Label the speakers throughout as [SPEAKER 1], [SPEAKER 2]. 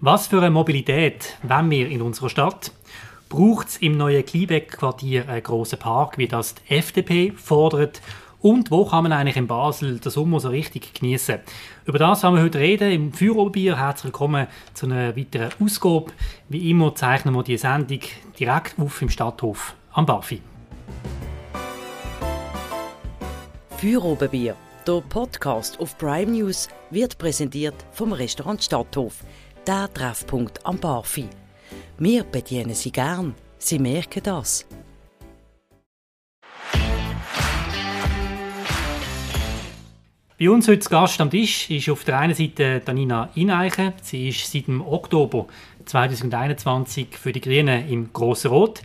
[SPEAKER 1] Was für eine Mobilität wollen wir in unserer Stadt? Braucht es im neuen Kleinbeck-Quartier einen grossen Park, wie das die FDP fordert? Und wo kann man eigentlich in Basel den Sommer so richtig genießen? Über das haben wir heute reden im Führerbier. Herzlich willkommen zu einer weiteren Ausgabe. Wie immer zeichnen wir die Sendung direkt auf im Stadthof am Barfi.
[SPEAKER 2] Führerbier, der Podcast auf Prime News, wird präsentiert vom Restaurant Stadthof – der Treffpunkt am Barfi. Wir bedienen Sie gern. Sie merken das.
[SPEAKER 1] Bei uns heute Gast am Tisch ist auf der einen Seite Danina Ineichen. Sie ist seit dem Oktober 2021 für die Grünen im Grossen Rot.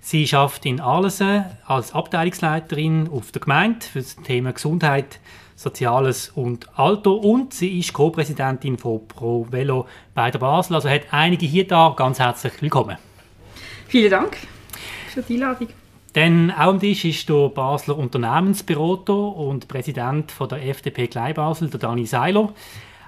[SPEAKER 1] Sie arbeitet in Arlesen als Abteilungsleiterin auf der Gemeinde für das Thema Gesundheit, Soziales und Alter und sie ist Co-Präsidentin von Pro Velo bei der Basel. Also hat einige hier da. Ganz herzlich willkommen.
[SPEAKER 3] Vielen Dank für die Einladung.
[SPEAKER 1] Dann auch am Tisch ist der Basler Unternehmensberater und Präsident von der FDP Kleinbasel, der Dani Seiler.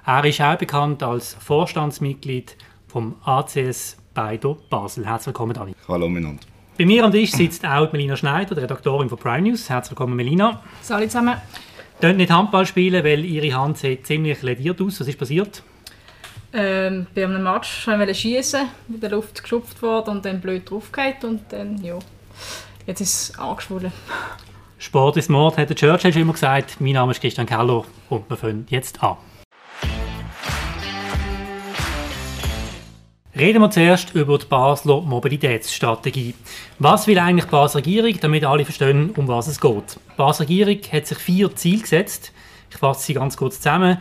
[SPEAKER 1] Er ist auch bekannt als Vorstandsmitglied vom ACS bei der Basel. Herzlich willkommen, Dani.
[SPEAKER 4] Hallo miteinander.
[SPEAKER 1] Bei mir am Tisch sitzt auch Melina Schneider, die Redaktorin von Prime News. Herzlich willkommen, Melina.
[SPEAKER 3] Salut zusammen.
[SPEAKER 1] Könnt nicht Handball spielen, weil ihre Hand sieht ziemlich lediert aus. Was ist passiert?
[SPEAKER 3] Ähm, bei einem Match wollte ich schießen, in der Luft geschupft worden und dann blöd draufgeht und dann, ja, jetzt ist es angeschwollen.
[SPEAKER 1] Sport ist Mord, hat der Churchill schon immer gesagt. Mein Name ist Christian Keller und wir fangen jetzt an. Reden wir zuerst über die Basler Mobilitätsstrategie. Was will eigentlich die Basler Regierung, damit alle verstehen, um was es geht? Die Basler Regierung hat sich vier Ziele gesetzt. Ich fasse sie ganz kurz zusammen.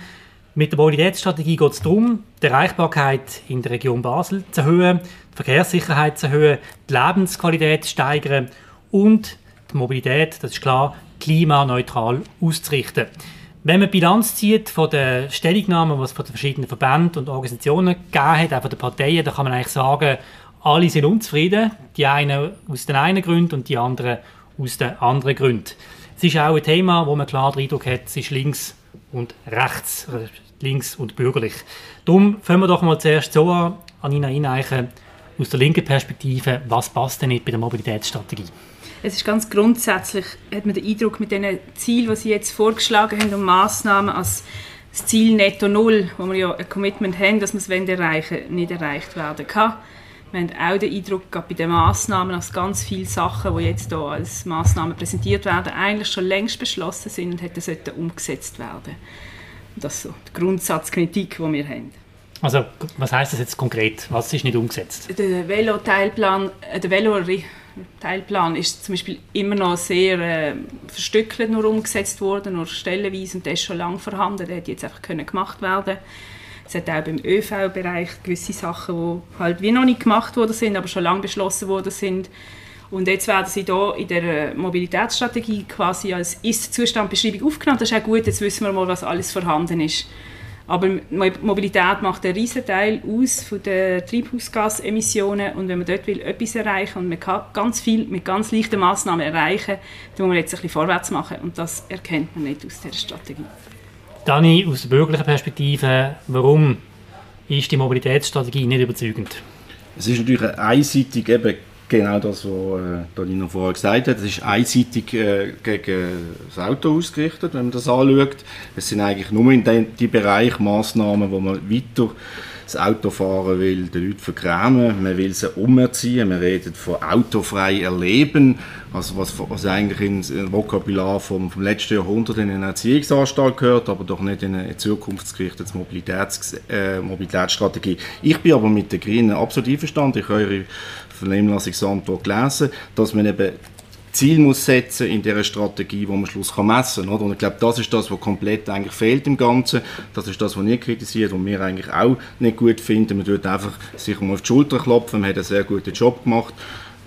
[SPEAKER 1] Mit der Mobilitätsstrategie geht es darum, die Erreichbarkeit in der Region Basel zu erhöhen, die Verkehrssicherheit zu erhöhen, die Lebensqualität zu steigern und die Mobilität, das ist klar, klimaneutral auszurichten. Wenn man Bilanz zieht von den Stellungnahmen, die es von den verschiedenen Verbänden und Organisationen gegeben hat, auch von den Parteien, dann kann man eigentlich sagen, alle sind unzufrieden. Die einen aus den einen Gründen und die anderen aus den anderen Gründen. Es ist auch ein Thema, wo man klar den Eindruck hat, es ist links und rechts, links und bürgerlich. Darum fangen wir doch mal zuerst so an, Anina Ineichen, aus der linken Perspektive, was passt denn nicht bei der Mobilitätsstrategie?
[SPEAKER 3] Es ist ganz grundsätzlich, hat man den Eindruck, mit den Zielen, die Sie jetzt vorgeschlagen haben und Massnahmen als das Ziel Netto Null, wo wir ja ein Commitment haben, dass wir es erreichen wollen, nicht erreicht werden kann. Wir haben auch den Eindruck, gerade bei den Massnahmen, dass ganz viele Sachen, die jetzt hier als Massnahmen präsentiert werden, eigentlich schon längst beschlossen sind und hätten sollten umgesetzt werden. Das ist so die Grundsatzkritik, die wir haben.
[SPEAKER 1] Also, was heißt das jetzt konkret? Was ist nicht umgesetzt?
[SPEAKER 3] Der Velo-Teilplan, äh, der Velo Teilplan ist zum Beispiel immer noch sehr äh, verstückelt nur umgesetzt worden, nur stellenweise und der ist schon lange vorhanden, der hätte jetzt einfach können gemacht werden es hat auch beim ÖV-Bereich gewisse Sachen, die halt wie noch nicht gemacht worden sind, aber schon lange beschlossen worden sind. Und jetzt werden sie hier in der Mobilitätsstrategie quasi als Ist-Zustand-Beschreibung aufgenommen. Das ist auch gut, jetzt wissen wir mal, was alles vorhanden ist. Aber Mobilität macht einen riesen Teil aus von den Treibhausgasemissionen und wenn man dort will, etwas erreichen und man kann ganz viel mit ganz leichten Massnahmen erreichen, dann muss man jetzt ein bisschen vorwärts machen und das erkennt man nicht aus dieser Strategie.
[SPEAKER 1] Dani, aus der bürgerlichen Perspektive, warum ist die Mobilitätsstrategie nicht überzeugend?
[SPEAKER 4] Es ist natürlich einseitig eben Genau das, was äh, Danino vorher gesagt hat. Es ist einseitig äh, gegen das Auto ausgerichtet, wenn man das anschaut. Es sind eigentlich nur in den die Bereich Massnahmen, wo man weiter das Autofahren will den Leuten vergrämen, man will sie umerziehen, man redet von autofrei erleben, also was, was eigentlich ins Vokabular vom, vom letzten Jahrhundert in eine Erziehungsanstalt gehört, aber doch nicht in eine zukunftsgerichtete Mobilitäts, äh, Mobilitätsstrategie. Ich bin aber mit den Grünen absolut einverstanden, ich eure Vernehmlassungsantwort gelesen, dass man eben Ziel muss setzen in dieser Strategie, wo man am Schluss kann messen kann. Und ich glaube, das ist das, was komplett eigentlich fehlt im Ganzen. Das ist das, was ihr kritisiert und wir eigentlich auch nicht gut finden. Man tut einfach sich mal auf die Schulter klopfen, man hat einen sehr guten Job gemacht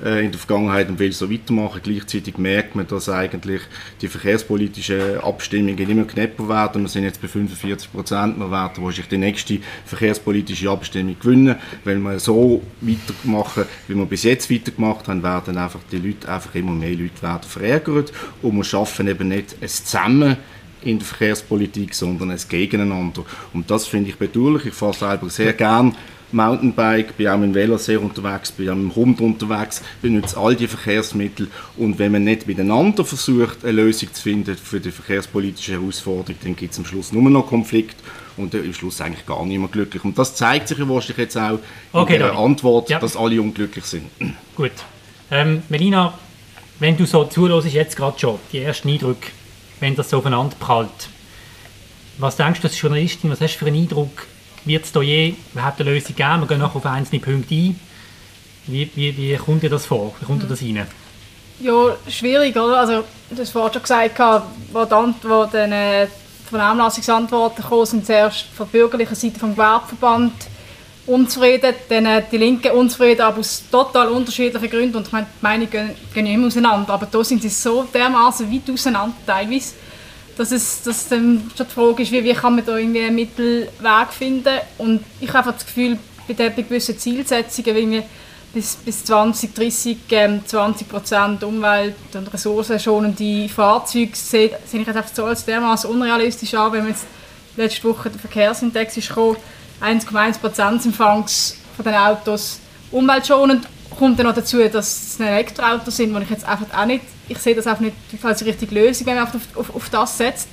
[SPEAKER 4] in der Vergangenheit und will so weitermachen. Gleichzeitig merkt man, dass eigentlich die verkehrspolitischen Abstimmungen immer knapper werden. Wir sind jetzt bei 45 Prozent. Wir werden wahrscheinlich die nächste verkehrspolitische Abstimmung gewinnen. Wenn wir so weitermachen, wie wir bis jetzt weitergemacht haben, werden einfach die Leute, einfach immer mehr Leute werden verärgert und wir schaffen eben nicht ein Zusammen in der Verkehrspolitik, sondern ein Gegeneinander. Und das finde ich bedauerlich. Ich fahre selber sehr gern Mountainbike, bin auch mit dem Velo sehr unterwegs, bin auch mit dem Hund unterwegs, benutze all die Verkehrsmittel und wenn man nicht miteinander versucht, eine Lösung zu finden für die verkehrspolitische Herausforderung, dann gibt es am Schluss nur noch Konflikt und am Schluss eigentlich gar niemand glücklich. Und das zeigt sich ja wahrscheinlich jetzt auch
[SPEAKER 1] Okay,
[SPEAKER 4] in der. Antwort,
[SPEAKER 1] Ja.
[SPEAKER 4] dass alle unglücklich sind.
[SPEAKER 1] Gut. Ähm, Melina, wenn du so zuhörst, jetzt gerade schon, die ersten Eindrücke, wenn das so aufeinander prallt. Was denkst du als Journalistin, was hast du für einen Eindruck? Wird es da je überhaupt eine Lösung geben? Wir gehen nachher auf einzelne Punkte ein. Wie, wie, wie kommt dir das vor? Wie kommt dir das rein?
[SPEAKER 5] Ja, schwierig, oder? Also, du hast vorhin schon gesagt, wo die Antwort, äh, die Vernehmlassungsantworten gekommen sind, zuerst von der bürgerlichen Seite vom Gewerbeverband unzufrieden, dann äh, die Linken unzufrieden, aber aus total unterschiedlichen Gründen. Und ich meine, die Meinungen gehen, gehen immer auseinander, aber da sind sie so dermaßen weit auseinander teilweise, dass es dass dann schon die Frage ist, wie, wie kann man da irgendwie einen Mittelweg finden. Und ich habe einfach das Gefühl, bei, den, bei gewissen Zielsetzungen, wie wir bis, bis 2030 ähm, 20% Umwelt- und ressourcenschonende Fahrzeuge sehe, sehe ich jetzt einfach so als dermaßen unrealistisch an, wenn man jetzt letzte Woche der Verkehrsindex ist gekommen, 1,1% sind Fangs von den Autos umweltschonend. Kommt dann noch dazu, dass es Elektroautos sind, wo ich jetzt einfach auch nicht, ich sehe das einfach nicht als richtige Lösung, wenn man auf, auf, auf das setzt.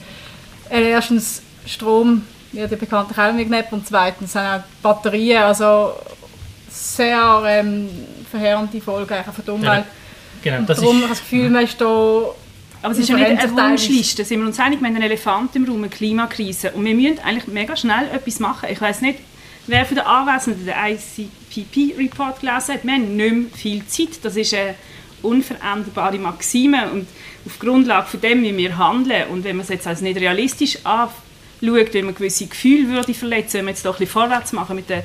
[SPEAKER 5] Äh, erstens Strom wird ja bekanntlich auch wegnehmen und zweitens auch Batterien, also sehr ähm, verheerende Folgen einfach für die Umwelt.
[SPEAKER 1] Genau,
[SPEAKER 5] Und
[SPEAKER 1] das
[SPEAKER 5] darum
[SPEAKER 1] ist,
[SPEAKER 5] habe ich das Gefühl, man ist da
[SPEAKER 3] Aber es ist ja nicht eine. Wunschliste. Sind wir uns einig, wir haben einen Elefant im Raum, eine Klimakrise. Und wir müssen eigentlich mega schnell etwas machen. Ich weiß nicht, wer von den Anwesenden den ICPP-Report gelesen hat. Wir haben nicht mehr viel Zeit. Das ist eine unveränderbare Maxime. Und auf Grundlage von dem müssen wir handeln. Und wenn man es jetzt als nicht realistisch anschaut, wenn man gewisse Gefühle würde verletzen, wenn wir jetzt doch ein bisschen vorwärts machen mit der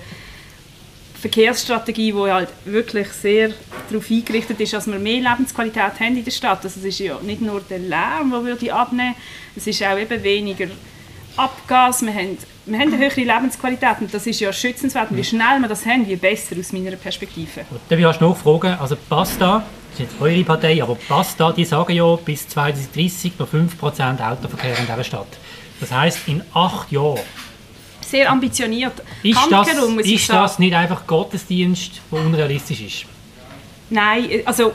[SPEAKER 3] Verkehrsstrategie, die halt wirklich sehr darauf eingerichtet ist, dass wir mehr Lebensqualität haben in der Stadt. Also es ist ja nicht nur der Lärm, der würde abnehmen es ist auch eben weniger Abgas. Wir haben, wir haben eine höhere Lebensqualität und das ist ja schützenswert. Und wie schnell wir das haben, je besser aus meiner Perspektive.
[SPEAKER 1] Darf ich erst nachfragen, also Basta, das ist jetzt eure Partei, aber Basta, die sagen ja, bis 2030 noch 5% Autoverkehr in dieser Stadt. Das heisst, in acht Jahren
[SPEAKER 3] Sehr ambitioniert.
[SPEAKER 1] ist das,
[SPEAKER 3] muss ich
[SPEAKER 1] ist das nicht einfach Gottesdienst, der unrealistisch ist?
[SPEAKER 3] Nein, also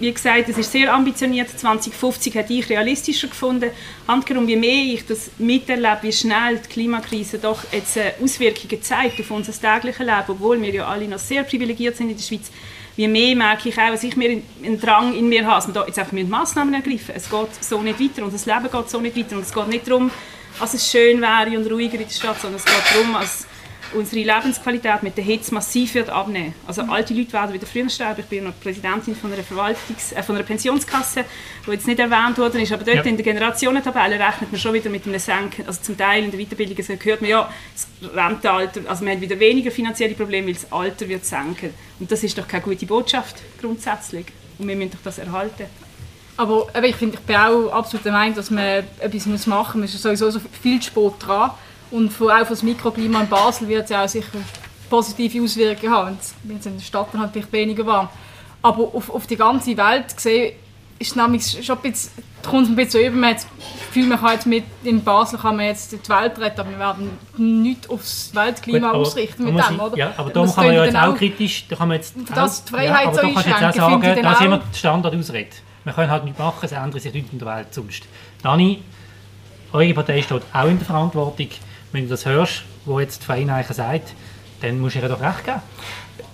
[SPEAKER 3] wie gesagt, es ist sehr ambitioniert. 2050 hätte ich realistischer gefunden. Handkerum, je mehr ich das miterlebe, wie schnell die Klimakrise doch jetzt äh, Auswirkungen zeigt auf unser tägliches Leben, obwohl wir ja alle noch sehr privilegiert sind in der Schweiz, wie mehr merke ich auch, dass ich mir einen Drang in mir habe, dass wir jetzt einfach Massnahmen ergreifen Es geht so nicht weiter und das Leben geht so nicht weiter. Und es geht nicht darum, dass es schön wäre und ruhiger in der Stadt, sondern es geht darum, dass unsere Lebensqualität mit der Hitze massiv wird abnehmen. Also alte Leute werden wieder früher sterben. Ich bin noch Präsidentin von einer, Verwaltungs äh, von einer Pensionskasse, die jetzt nicht erwähnt worden ist, aber dort
[SPEAKER 1] Ja.
[SPEAKER 3] in der Generationentabelle rechnet man schon wieder mit einem Senken. Also zum Teil in der Weiterbildung also hört man ja, das Rentenalter, also man hat wieder weniger finanzielle Probleme, weil das Alter wird senken. Und das ist doch keine gute Botschaft grundsätzlich. Und wir müssen doch das erhalten.
[SPEAKER 5] Aber ich, finde, ich bin auch absolut der Meinung, dass man etwas machen muss. Man ist sowieso so viel spät dran. Und auch für das Mikroklima in Basel wird es ja auch sicher positive Auswirkungen haben. Wenn es in der Stadt dann halt vielleicht weniger warm. Aber auf, auf die ganze Welt gesehen ist nämlich schon ein bisschen, kommt es ein bisschen über. Man hat das Gefühl, man kann jetzt mit, in Basel kann man jetzt die Welt retten, aber wir werden nichts aufs Weltklima
[SPEAKER 1] Gut,
[SPEAKER 5] ausrichten mit dem,
[SPEAKER 1] ich-
[SPEAKER 5] oder?
[SPEAKER 1] Ja, aber da kann man ja jetzt auch kritisch, da kann man jetzt
[SPEAKER 5] das
[SPEAKER 1] auch,
[SPEAKER 5] die Freiheit
[SPEAKER 1] ja, aber
[SPEAKER 5] so
[SPEAKER 1] da kannst jetzt auch sagen,
[SPEAKER 5] finde ich
[SPEAKER 1] da
[SPEAKER 5] dann
[SPEAKER 1] sind wir können halt nichts machen, es ändert sich nichts in der Welt sonst. Dani, eure Partei steht auch in der Verantwortung. Wenn du das hörst, wo jetzt die Vereinheiten sagt, dann musst du ihr doch recht geben.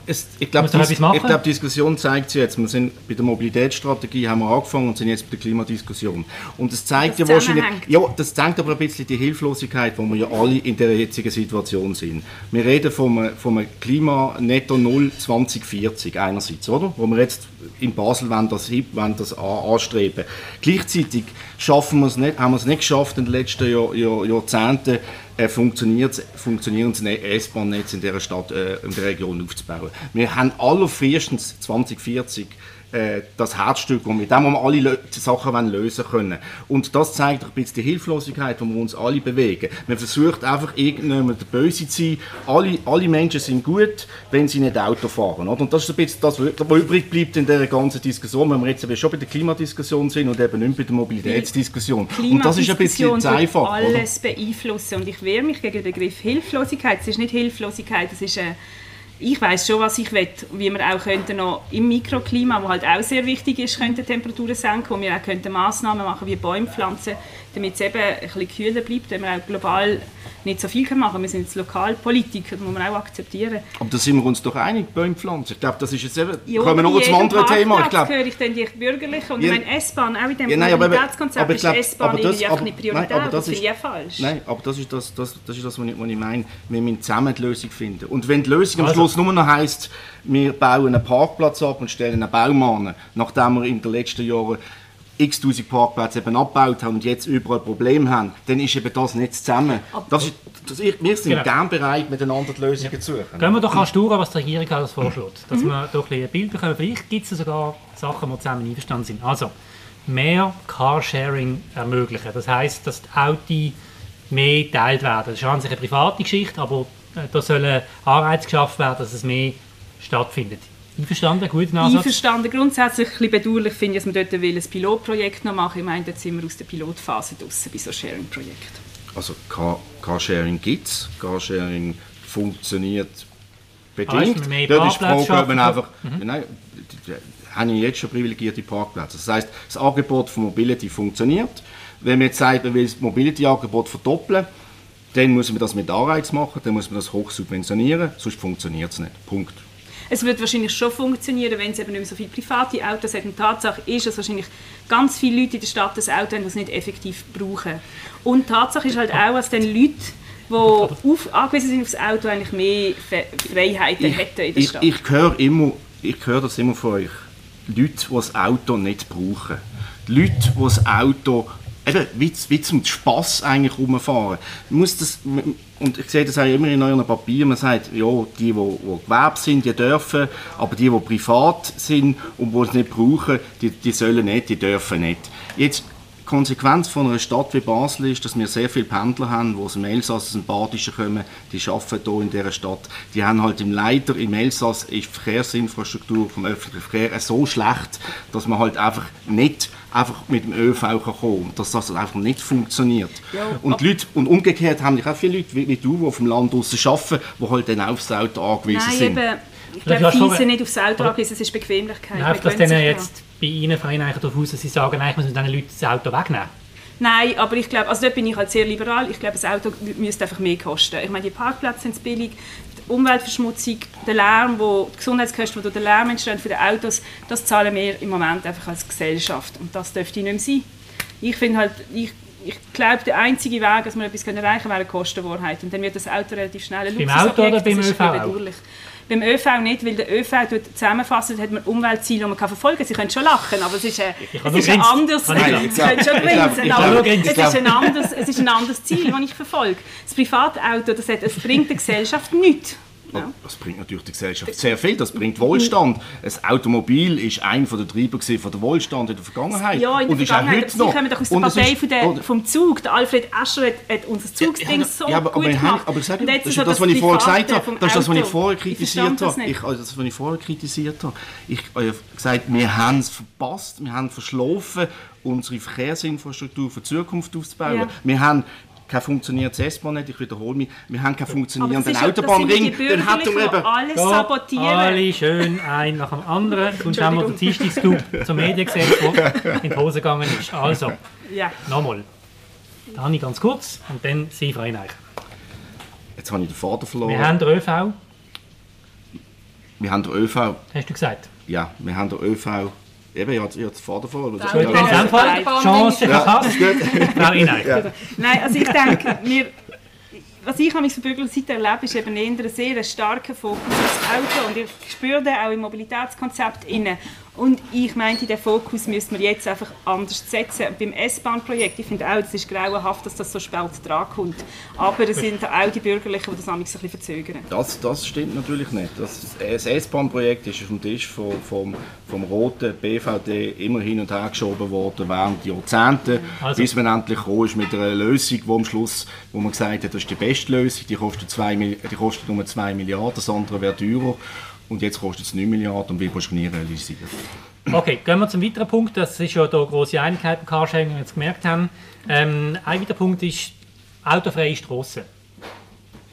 [SPEAKER 4] Es, ich glaube, die Diskussion zeigt sich jetzt. Wir sind bei der Mobilitätsstrategie haben wir angefangen und sind jetzt bei der Klimadiskussion. Und es zeigt
[SPEAKER 3] Das
[SPEAKER 4] ja wahrscheinlich, ja, das zeigt aber ein bisschen die Hilflosigkeit, wo wir ja alle in der jetzigen Situation sind. Wir reden vom, vom Klima Netto Null 2040 einerseits, oder? Wo wir jetzt in Basel wollen das, wollen das an- anstreben. Gleichzeitig schaffen wir es nicht, haben wir es nicht geschafft in den letzten Jahr, Jahr, Jahrzehnten äh, funktioniert, funktionierendes Ne- S-Bahn-Netz in dieser Stadt, äh, in der Region aufzubauen. Wir haben allerfrühestens 2040 äh, das Herzstück, wo mit dem wir alle Sachen lösen können. Und das zeigt ein bisschen die Hilflosigkeit, wo wir uns alle bewegen. Man versucht einfach irgendjemand der Böse zu sein. Alle, alle Menschen sind gut, wenn sie nicht Auto fahren. Oder? Und das ist ein bisschen das, was übrig bleibt in dieser ganzen Diskussion, wenn wir jetzt eben schon bei der Klimadiskussion sind und eben nicht bei der Mobilitätsdiskussion. Und das ist ein bisschen zu einfach. Oder?
[SPEAKER 3] alles beeinflussen und ich wehre mich gegen den Begriff Hilflosigkeit. Es ist nicht Hilflosigkeit, es ist eine, ich weiß schon, was ich will, wie wir auch könnten noch im Mikroklima, wo halt auch sehr wichtig ist, könnten Temperaturen senken, wo wir auch könnten Massnahmen machen wie Bäume pflanzen, damit es eben ein bisschen kühler bleibt, wenn wir auch global nicht so viel machen können. Wir sind jetzt Lokalpolitiker, das muss man auch akzeptieren.
[SPEAKER 4] Aber da sind wir uns doch einig, Bäume pflanzen. Ich glaube, das ist jetzt eben,
[SPEAKER 3] Ja,
[SPEAKER 4] kommen wir
[SPEAKER 3] aber
[SPEAKER 4] noch zum anderen Thema. Ich
[SPEAKER 3] Parkplatz
[SPEAKER 4] glaube,
[SPEAKER 3] höre ich dann die Bürgerlichen und
[SPEAKER 4] Ja.
[SPEAKER 3] meine S-Bahn, auch in dem
[SPEAKER 4] Ja, nein, aber-
[SPEAKER 3] Mobilitätskonzept
[SPEAKER 4] aber
[SPEAKER 3] ist
[SPEAKER 4] glaub-
[SPEAKER 3] S-Bahn
[SPEAKER 4] aber das-
[SPEAKER 3] irgendwie
[SPEAKER 4] aber-
[SPEAKER 3] nicht
[SPEAKER 4] nein,
[SPEAKER 3] prioritär,
[SPEAKER 4] aber
[SPEAKER 3] das,
[SPEAKER 4] das ist-
[SPEAKER 3] ja falsch.
[SPEAKER 4] Nein, aber das ist das, das, das, ist das was, ich, was ich meine. Wir müssen zusammen die Lösung finden. Und wenn die Lösung am
[SPEAKER 1] Also-
[SPEAKER 4] Schluss nur noch heisst, wir bauen einen Parkplatz ab und stellen einen Baum an, nachdem wir in den letzten Jahren x tausend Parkplätze eben abgebaut haben und jetzt überall Probleme haben, dann ist eben das nicht zusammen. Das ist, das, ich, wir sind
[SPEAKER 1] Genau.
[SPEAKER 4] gern bereit, miteinander die Lösungen zu suchen.
[SPEAKER 1] Gehen wir doch an durch, was die Regierung alles vorschlägt. Dass
[SPEAKER 3] Mhm.
[SPEAKER 1] wir doch ein Bild bekommen. Vielleicht gibt es sogar Sachen, die zusammen einverstanden sind. Also, mehr Carsharing ermöglichen. Das heisst, dass die Autos mehr geteilt werden. Das ist an sich eine private Geschichte, aber äh, da sollen Anreize geschaffen werden, dass es mehr stattfindet. Einverstanden? Guter Ansatz?
[SPEAKER 3] Einverstanden. Grundsätzlich ein bisschen bedauerlich finde ich, dass wir dort will, ein Pilotprojekt noch machen Ich meine, dort sind wir aus der Pilotphase draussen bei so Sharing-Projekten.
[SPEAKER 4] Also Car Carsharing gibt es, Carsharing funktioniert
[SPEAKER 1] Heisst,
[SPEAKER 4] bedingt.
[SPEAKER 1] wir mehr
[SPEAKER 4] Dort ist die Frage, ob man einfach, nein, die, die, haben ja jetzt schon privilegierte Parkplätze. Das heißt, das Angebot von Mobility funktioniert. Wenn man jetzt sagt, man will das Mobility-Angebot verdoppeln, dann muss man das mit Anreiz machen, dann muss man das hoch subventionieren, sonst funktioniert es nicht. Punkt.
[SPEAKER 3] Es wird wahrscheinlich schon funktionieren, wenn es eben nicht mehr so viele private Autos hat. Und die Tatsache ist, dass wahrscheinlich ganz viele Leute in der Stadt das Auto haben, das nicht effektiv brauchen. Und die Tatsache ist halt auch, dass dann Leute, die auf, angewiesen sind aufs Auto, eigentlich mehr Freiheiten hätten in der
[SPEAKER 4] ich,
[SPEAKER 3] Stadt.
[SPEAKER 4] ich höre immer, ich höre das immer von euch. Leute, die das Auto nicht brauchen. Leute, die das Auto eben, wie, wie zum Spass eigentlich rumfahren. Man Muss das, und ich sehe das auch immer in euren Papieren, man sagt, ja, die, die, die Gewerbe sind, die dürfen, aber die, die privat sind und die es nicht brauchen, die, die sollen nicht, die dürfen nicht. Jetzt, die Konsequenz von einer Stadt wie Basel ist, dass wir sehr viele Pendler haben, die aus dem Elsass, aus dem Badischen kommen, die arbeiten hier in dieser Stadt. Die haben halt im Leider, im Elsass ist die Verkehrsinfrastruktur vom öffentlichen Verkehr so schlecht, dass man halt einfach nicht einfach mit dem ÖV kann kommen dass das einfach nicht funktioniert. und, die Leute, und umgekehrt haben ich auch viele Leute wie, wie du, die auf dem Land draussen arbeiten, die halt dann aufs Auto angewiesen
[SPEAKER 3] Nein,
[SPEAKER 4] sind.
[SPEAKER 3] eben, ich glaube, viele
[SPEAKER 1] noch-
[SPEAKER 3] sind nicht aufs Auto angewiesen, es ist Bequemlichkeit.
[SPEAKER 1] Läuft
[SPEAKER 3] Wir
[SPEAKER 1] das
[SPEAKER 3] gewöhnen
[SPEAKER 1] denn
[SPEAKER 3] sich
[SPEAKER 1] jetzt bei Ihnen Verein eigentlich darauf aus, dass Sie sagen, eigentlich müssen diesen Leuten das Auto wegnehmen?
[SPEAKER 3] Nein, aber ich glaube, also dort bin ich halt sehr liberal. Ich glaube, das Auto müsste einfach mehr kosten. Ich meine, die Parkplätze sind billig, die Umweltverschmutzung, der Lärm, wo, die Gesundheitskosten, die durch den Lärm entstehen für die Autos, das zahlen wir im Moment einfach als Gesellschaft. Und das dürfte nicht mehr sein. Ich finde halt, ich, ich glaube, der einzige Weg, dass wir etwas erreichen können, wäre eine Kostenwahrheit. Und dann wird das Auto relativ schnell ein
[SPEAKER 1] Beim
[SPEAKER 3] Luxusobjekt.
[SPEAKER 1] Auto oder beim ÖV
[SPEAKER 3] Beim ÖV nicht, weil der ÖV zusammenfassend hat man Umweltziele, die man kann verfolgen kann. Sie können schon lachen, aber es ist, es ein anderes...
[SPEAKER 1] Kann ich
[SPEAKER 3] Sie
[SPEAKER 1] lachen?
[SPEAKER 4] Ich glaub-
[SPEAKER 3] können schon
[SPEAKER 4] ich glaub-
[SPEAKER 3] grinsen,
[SPEAKER 4] ich
[SPEAKER 3] aber
[SPEAKER 1] glaub- ich
[SPEAKER 3] es ist,
[SPEAKER 4] glaub-
[SPEAKER 3] ein anderes, es ist ein anderes Ziel, das ich verfolge. Das Privatauto, das hat, es bringt der Gesellschaft nichts. Ja.
[SPEAKER 4] Das bringt natürlich der Gesellschaft sehr viel, das bringt Wohlstand. Das Automobil ist einer der Treiber von der Wohlstand in der Vergangenheit
[SPEAKER 3] Ja, in der
[SPEAKER 4] und ist auch
[SPEAKER 3] Vergangenheit.
[SPEAKER 4] heute
[SPEAKER 3] Sie
[SPEAKER 4] noch.
[SPEAKER 3] kommen doch aus der Partei
[SPEAKER 4] ist-
[SPEAKER 3] von der, vom Zug. Der Alfred Escher hat, hat unser Zugsding
[SPEAKER 4] Ja,
[SPEAKER 3] so
[SPEAKER 4] ja, aber,
[SPEAKER 3] gut
[SPEAKER 4] aber,
[SPEAKER 3] gemacht.
[SPEAKER 4] aber sag,
[SPEAKER 3] Und
[SPEAKER 4] das ist ja das, was ich vorher gesagt habe. Das ist das, was ich vorher kritisiert
[SPEAKER 3] das
[SPEAKER 4] habe. Ich, also das, was ich vorher kritisiert habe. Ich habe gesagt, wir haben es verpasst, wir haben verschlafen, unsere Verkehrsinfrastruktur für die Zukunft aufzubauen.
[SPEAKER 3] Ja.
[SPEAKER 4] Wir haben kein funktionierendes S-Bahn-Netz, ich wiederhole mich, wir haben keinen funktionierenden Autobahnring,
[SPEAKER 3] die
[SPEAKER 4] dann wir
[SPEAKER 3] die
[SPEAKER 4] eben...
[SPEAKER 3] alles
[SPEAKER 1] Gut,
[SPEAKER 3] sabotieren.
[SPEAKER 1] alle schön ein nach dem anderen. Sonst haben wir den Dienstagsclub zum Mediengesetz, der in die Hose gegangen ist. Also,
[SPEAKER 3] Ja.
[SPEAKER 1] nochmal. Dani ganz kurz und dann Sie, Frau Eineich.
[SPEAKER 4] Jetzt habe ich den Vater verloren.
[SPEAKER 1] Wir haben den ÖV,
[SPEAKER 4] wir haben den ÖV,
[SPEAKER 1] hast du gesagt.
[SPEAKER 4] ja, wir haben den ÖV, eben, ich habe den Vater verloren.
[SPEAKER 5] Ja.
[SPEAKER 1] Gut, in
[SPEAKER 5] Ja.
[SPEAKER 1] diesem Fall
[SPEAKER 5] Ja.
[SPEAKER 1] Chance verpasst. Frau Eineich.
[SPEAKER 3] Nein, also ich denke, wir, was ich an der Bürgerseite erlebe, ist eben eher ein sehr starker Fokus aufs Auto und ich spüre den auch im Mobilitätskonzept inne. Und ich meinte, den Fokus müssen wir jetzt einfach anders setzen. Beim S-Bahn-Projekt, ich finde auch, es ist grauenhaft, dass das so spät dran kommt. Aber es sind auch die Bürgerlichen, die das ein bisschen verzögern.
[SPEAKER 4] Das, das stimmt natürlich nicht. Das, das S-Bahn-Projekt ist auf dem Tisch vom, vom, vom roten BVD immer hin und her geschoben worden während Jahrzehnten,
[SPEAKER 1] Also.
[SPEAKER 4] bis man endlich gekommen ist mit einer Lösung, wo am Schluss, wo man gesagt hat, das ist die beste Lösung, die kostet, zwei, die kostet nur 2 Milliarden, das andere wäre teurer. Und jetzt kostet es 9 Milliarden und wird wahrscheinlich nie realisiert.
[SPEAKER 1] Okay, gehen wir zum weiteren Punkt. Das ist ja da große Einigkeit beim Carsharing, wie wir jetzt gemerkt haben. Ähm, ein weiterer Punkt ist autofreie Strassen.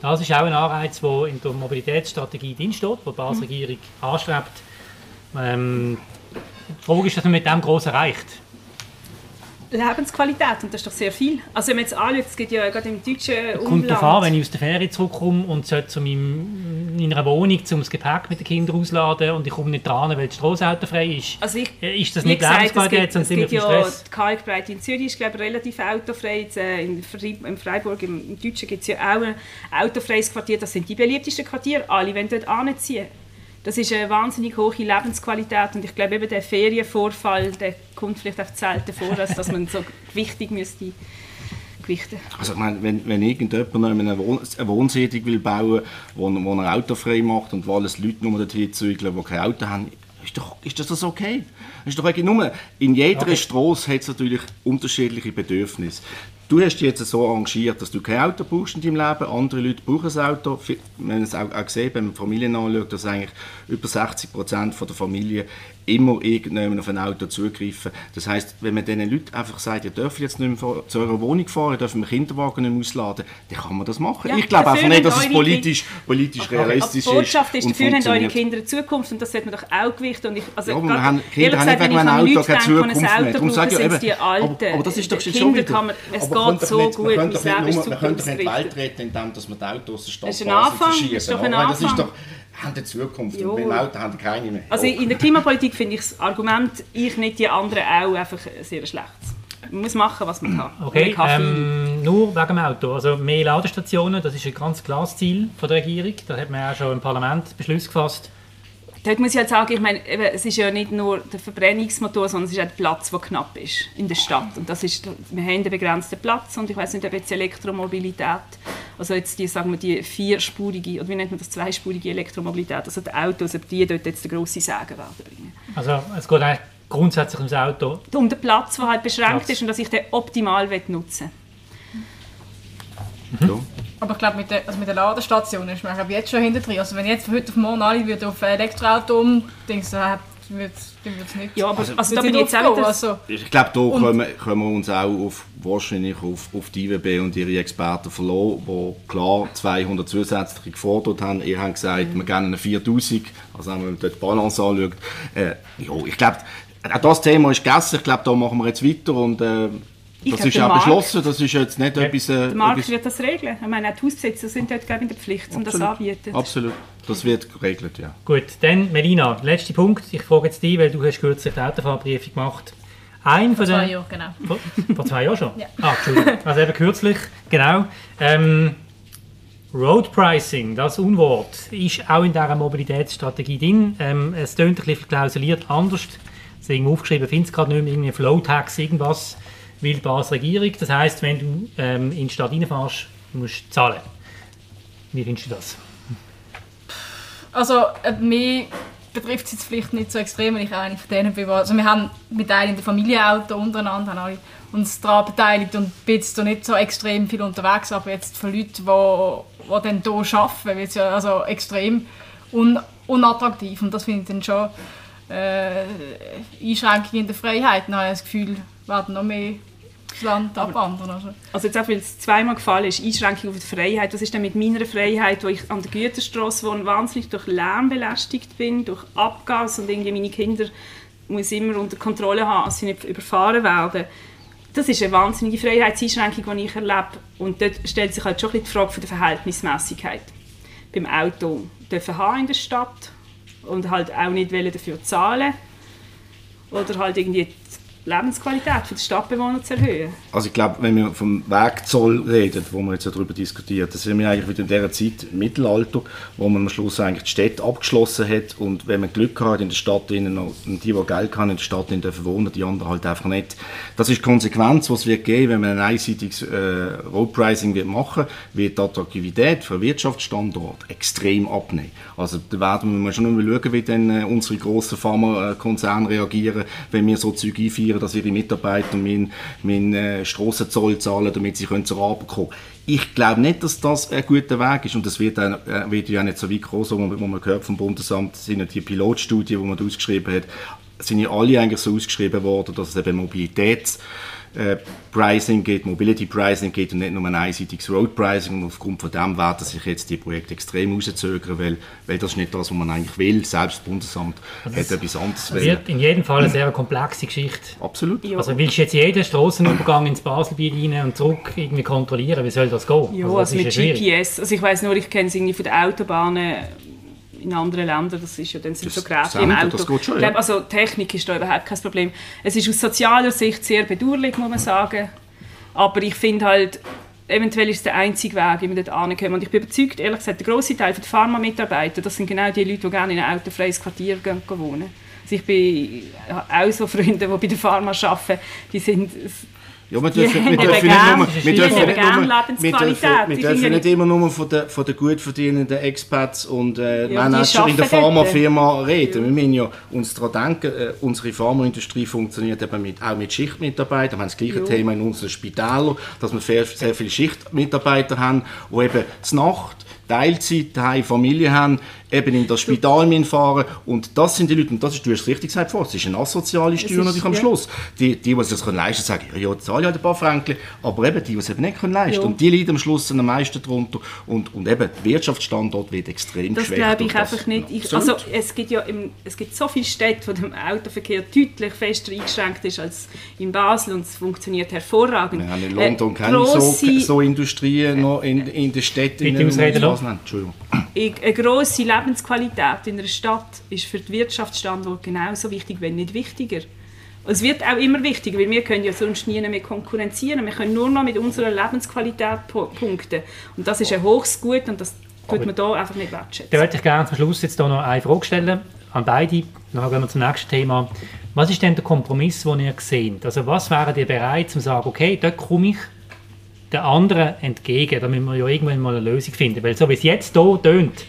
[SPEAKER 1] Das ist auch ein Anreiz, der in der Mobilitätsstrategie drinsteht, die die Basel-Regierung anstrebt. Ähm, die Frage ist, was man mit dem groß erreicht.
[SPEAKER 3] Lebensqualität und das ist doch sehr viel. Also wenn man jetzt anschaut, es gibt ja gerade im deutschen Umland...
[SPEAKER 1] Kommt darauf an, wenn ich aus der Ferie zurückkomme und sollte zu meinem, in einer Wohnung um das Gepäck mit den Kindern ausladen und ich komme nicht dran, weil die Strasse autofrei ist.
[SPEAKER 3] Also ich,
[SPEAKER 1] Äh, ist das nicht Lebensqualität,
[SPEAKER 3] es
[SPEAKER 1] sondern
[SPEAKER 3] gibt,
[SPEAKER 1] sind wir
[SPEAKER 3] ja
[SPEAKER 1] Stress?
[SPEAKER 3] die Kalkbreite in Zürich ist glaube ich, relativ autofrei. Jetzt, äh, in in Freiburg, im, im Deutschen, gibt es ja auch ein autofreies Quartier. Das sind die beliebtesten Quartiere. Alle wollen dort anziehen. Das ist eine wahnsinnig hohe Lebensqualität und ich glaube eben der Ferienvorfall, der kommt vielleicht auch selten vor, als dass man so gewichtig müsste gewichten.
[SPEAKER 4] Also ich meine, wenn, wenn irgendjemand eine, Wohn eine Wohnsiedlung will bauen wo, wo er autofrei macht und wo alles Leute nur dorthin zügeln, die kein Auto haben, ist, doch, ist das das okay? Ist doch okay. Nur in jeder
[SPEAKER 1] Okay.
[SPEAKER 4] Straße hat es natürlich unterschiedliche Bedürfnisse. Du hast dich jetzt so arrangiert, dass du kein Auto brauchst in deinem Leben. Andere Leute brauchen ein Auto. Wir haben es auch, gesehen, wenn man Familien anschaut, dass eigentlich über 60 Prozent der Familie immer irgendjemand auf ein Auto zugreifen. Das heißt, wenn man diesen Leuten einfach sagt, ihr dürft jetzt nicht mehr zu eurer Wohnung fahren, ihr dürft den Kinderwagen nicht mehr ausladen, dann kann man das machen.
[SPEAKER 3] Ja,
[SPEAKER 4] ich glaube einfach nicht, dass es politisch, politisch
[SPEAKER 3] Aber
[SPEAKER 4] realistisch
[SPEAKER 3] die Botschaft ist,
[SPEAKER 4] und
[SPEAKER 3] dafür haben eure. Kinder eine Zukunft und das sollte man doch auch gewichten. Und ich, also
[SPEAKER 4] Ja, aber
[SPEAKER 3] gerade-
[SPEAKER 4] haben, Kinder haben
[SPEAKER 3] gesagt,
[SPEAKER 4] nicht wegen einem Auto
[SPEAKER 3] an
[SPEAKER 4] keine
[SPEAKER 3] Leute denke,
[SPEAKER 4] Zukunft mehr.
[SPEAKER 3] Auto
[SPEAKER 4] Darum sage
[SPEAKER 3] brauchen,
[SPEAKER 4] ich
[SPEAKER 3] sind es die
[SPEAKER 4] eben,
[SPEAKER 3] Alten.
[SPEAKER 4] aber, aber das ist doch schon
[SPEAKER 3] Kinder
[SPEAKER 4] wieder.
[SPEAKER 3] man, es
[SPEAKER 4] aber
[SPEAKER 3] geht so
[SPEAKER 4] nicht-
[SPEAKER 3] gut,
[SPEAKER 4] man
[SPEAKER 3] Leben ist
[SPEAKER 4] Man könnte doch nicht die. Welt retten, indem man die Autos aus der Stadt
[SPEAKER 3] ist
[SPEAKER 4] verschießen.
[SPEAKER 3] das ist ein
[SPEAKER 4] Das ist
[SPEAKER 3] Anfang.
[SPEAKER 4] doch haben die Zukunft
[SPEAKER 3] Jo.
[SPEAKER 4] und mit dem Auto haben die keine mehr.
[SPEAKER 3] Also in der Klimapolitik finde ich das Argument, ich nicht, die anderen auch, einfach sehr schlecht. Man muss machen, was man kann.
[SPEAKER 1] Okay, ähm, nur wegen dem Auto. Also mehr Ladestationen, das ist ein ganz klares Ziel von der Regierung. Da hat man auch schon im Parlament Beschluss gefasst.
[SPEAKER 3] Dort muss ich halt sagen, ich meine, es ist ja nicht nur der Verbrennungsmotor, sondern es ist auch der Platz, der knapp ist in der Stadt. Und das ist, wir haben einen begrenzten Platz und ich weiß nicht, ob jetzt Elektromobilität, also jetzt die, sagen wir, die vierspurige, oder wie nennt man das, zweispurige Elektromobilität, also die Autos, ob die dort jetzt den grossen Sagen werden bringen.
[SPEAKER 1] Also es geht eigentlich grundsätzlich ums Auto.
[SPEAKER 3] Um den Platz, der halt beschränkt
[SPEAKER 1] Platz.
[SPEAKER 3] ist und dass ich den optimal nutzen
[SPEAKER 4] Ja.
[SPEAKER 5] Aber ich glaube, mit, der, also mit der Ladestation ist man glaub, jetzt schon hinter drin. Also wenn jetzt von heute auf morgen alle würden auf Elektroauto umdenken, dann würde es nicht.
[SPEAKER 3] Ja, aber also,
[SPEAKER 5] würde
[SPEAKER 3] da bin ich jetzt auch
[SPEAKER 5] aufgehen.
[SPEAKER 3] wieder...
[SPEAKER 5] Also,
[SPEAKER 4] Ich glaube, da können, können wir uns auch auf, wahrscheinlich auf, auf die IWB und ihre Experten verlassen, die klar 200 zusätzliche gefordert haben. Ihr habt gesagt, wir gehen eine 4000, also wenn man dort die Balance anschaut. Äh, ja, ich glaube, auch das Thema ist gegessen. Ich glaube, da machen wir jetzt weiter und äh,
[SPEAKER 3] Ich
[SPEAKER 4] das ist
[SPEAKER 3] Markt-
[SPEAKER 4] beschlossen. Das ist jetzt nicht etwas... Äh,
[SPEAKER 3] Der Markt
[SPEAKER 4] etwas
[SPEAKER 3] wird das regeln. Ich meine, auch die Hausbesitzer sind dort glaube ich, in der Pflicht, um das
[SPEAKER 4] absolut,
[SPEAKER 3] anzubieten.
[SPEAKER 4] Absolut. Das wird geregelt, ja.
[SPEAKER 1] Gut, dann Melina, letzter Punkt. Ich frage jetzt dich, weil du hast kürzlich die Autofahrbriefe gemacht. Ein von
[SPEAKER 5] zwei
[SPEAKER 1] den...
[SPEAKER 5] Jahre, genau.
[SPEAKER 1] Vor, vor zwei Jahren schon?
[SPEAKER 5] Ja.
[SPEAKER 1] Ah, Entschuldigung. Also eben kürzlich, genau. Ähm, Road Pricing, das Unwort, ist auch in dieser Mobilitätsstrategie drin. Ähm, es tönt ein bisschen verklausuliert anders. Deswegen aufgeschrieben, finde es gerade nicht mehr, irgendwie Flow-Tax, irgendwas, will die Basel-Regierung. Das heisst, wenn du ähm, in die Stadt reinfährst, musst du zahlen. Wie findest du das?
[SPEAKER 5] Also, äh, mich betrifft es jetzt vielleicht nicht so extrem, weil ich auch eine von denen bin. Also, wir haben mit in der Familienauto untereinander haben alle uns daran beteiligt und bin jetzt nicht so extrem viel unterwegs, aber jetzt von Leuten, die, die dann hier arbeiten, wird es ja also extrem un unattraktiv und das finde ich dann schon äh, Einschränkungen in der Freiheit. Dann habe ich das Gefühl, werden noch mehr das Land abwandern. Also.
[SPEAKER 3] Also jetzt auch, weil es zweimal gefallen ist, Einschränkung auf die Freiheit. Was ist denn mit meiner Freiheit, wo ich an der Güterstraße wohne, wahnsinnig durch Lärm belästigt bin, durch Abgas und irgendwie meine Kinder muss immer unter Kontrolle haben, dass sie nicht überfahren werden. Das ist eine wahnsinnige Freiheitseinschränkung, die ich erlebe. Und dort stellt sich halt schon ein die Frage von der Verhältnismäßigkeit. Beim Auto dürfen haben in der Stadt und halt auch nicht dafür zahlen oder halt irgendwie Lebensqualität für die Stadtbewohner zu erhöhen.
[SPEAKER 4] Also ich glaube, wenn wir vom Wegzoll reden, wo wir jetzt darüber diskutiert, das sind wir eigentlich wieder in dieser Zeit im Mittelalter, wo man am Schluss eigentlich die Städte abgeschlossen hat und wenn man Glück hat in der Stadt innen die, die Geld haben, in der Stadt innen dürfen wohnen, die anderen halt einfach nicht. Das ist die Konsequenz, was es wird geben, wenn man ein einseitiges äh, Roadpricing wird machen, wird die Attraktivität für einen Wirtschaftsstandort extrem abnehmen. Also da werden wir schon mal schauen, wie dann äh, unsere grossen Pharmakonzerne reagieren, wenn wir so Zeug einführen, dass ihre Mitarbeiter meinen mein, äh, Strassenzoll zahlen, damit sie können zur Arbeit kommen Ich glaube nicht, dass das ein guter Weg ist. Und das wird, auch, äh, wird ja nicht so weit so, wo man, wo man gehört vom Bundesamt, sind ja die Pilotstudien, die man ausgeschrieben hat, sind ja alle eigentlich so ausgeschrieben worden, dass es eben Mobilitäts äh, Pricing geht, Mobility Pricing geht und nicht nur ein einseitiges Road Pricing. Und aufgrund von dem werden sich jetzt die Projekte extrem rauszögern, weil, weil das ist nicht das, was man eigentlich will. Selbst das Bundesamt das hat etwas anderes
[SPEAKER 1] Das wird in jedem Fall eine sehr komplexe Geschichte.
[SPEAKER 4] Absolut.
[SPEAKER 3] Ja.
[SPEAKER 1] Also willst du jetzt jeden Strassenübergang ins Baselbiet rein und zurück irgendwie kontrollieren? Wie soll das gehen?
[SPEAKER 3] Ja,
[SPEAKER 1] also, das
[SPEAKER 3] also mit
[SPEAKER 1] ja.
[SPEAKER 3] GPS. Also ich weiß nur, ich kenne es irgendwie von den Autobahnen in anderen Ländern, das ist ja dann sind so Geräte im Auto.
[SPEAKER 4] das geht schon,
[SPEAKER 3] ich glaube,
[SPEAKER 4] ja.
[SPEAKER 3] also Technik ist da überhaupt kein Problem. Es ist aus sozialer Sicht sehr bedauerlich, muss man sagen. Aber ich finde halt, eventuell ist es der einzige Weg, wie wir dort ankommen. Und ich bin überzeugt, ehrlich gesagt, der grosse Teil der Pharma-Mitarbeiter, das sind genau die Leute, die gerne in ein autofreies Quartier gehen, gehen wohnen. Also ich bin auch so Freunde, die bei der Pharma arbeiten, die sind
[SPEAKER 4] Ja, wir dürfen, wir dürfen nicht nur, wir dürfen nicht nur, wir dürfen, wir dürfen nicht immer nur von den, von den gut verdienenden Expats und äh,
[SPEAKER 3] Ja,
[SPEAKER 4] Manager in der. Pharmafirma reden. Wir müssen ja uns daran denken, äh, unsere Pharmaindustrie funktioniert eben mit, auch mit Schichtmitarbeitern. Wir haben das gleiche
[SPEAKER 3] Ja.
[SPEAKER 4] Thema in unseren Spitälern, dass wir sehr, viele Schichtmitarbeiter haben, die eben zur Nacht Teilzeit, Familie haben, eben in das Spital müssen fahren und das sind die Leute, und das ist, du hast es richtig gesagt, vorhin, es ist eine asoziale Steuer natürlich am
[SPEAKER 3] ja.
[SPEAKER 4] Schluss. Die, die, die sich das können leisten können, sagen, ja, ja, zahle ich halt ein paar Franken, aber eben die, die es eben nicht können leisten
[SPEAKER 3] Ja.
[SPEAKER 4] und die leiden am Schluss am meisten darunter und, und eben der Wirtschaftsstandort wird extrem
[SPEAKER 3] Das
[SPEAKER 4] geschwächt
[SPEAKER 3] glaube ich
[SPEAKER 4] das.
[SPEAKER 3] einfach nicht. Ich, also es gibt ja im, es gibt so viele Städte, wo der Autoverkehr deutlich fester eingeschränkt ist als in Basel und es funktioniert hervorragend.
[SPEAKER 4] wir haben in
[SPEAKER 3] Äh,
[SPEAKER 4] London keine
[SPEAKER 3] grosse-
[SPEAKER 4] so, so Industrien noch in, in den Städten.
[SPEAKER 1] Bitte
[SPEAKER 4] in-
[SPEAKER 1] ausreden
[SPEAKER 4] Entschuldigung.
[SPEAKER 3] Eine grosse Lebensqualität in einer Stadt ist für den Wirtschaftsstandort genauso wichtig, wenn nicht wichtiger. Und Es wird auch immer wichtiger, weil wir können ja sonst nie mehr konkurrenzieren. Wir können nur noch mit unserer Lebensqualität pu- punkten. Und das ist ein hohes Gut und das tut man da einfach nicht wertschätzen.
[SPEAKER 1] Da würde ich gerne zum Schluss jetzt hier noch eine Frage stellen an beide. Dann gehen wir zum nächsten Thema. Was ist denn der Kompromiss, den ihr seht? Also was wären ihr bereit zu sagen, okay, dort komme ich den anderen entgegen, damit wir ja irgendwann mal eine Lösung finden. Weil so wie es jetzt hier tönt,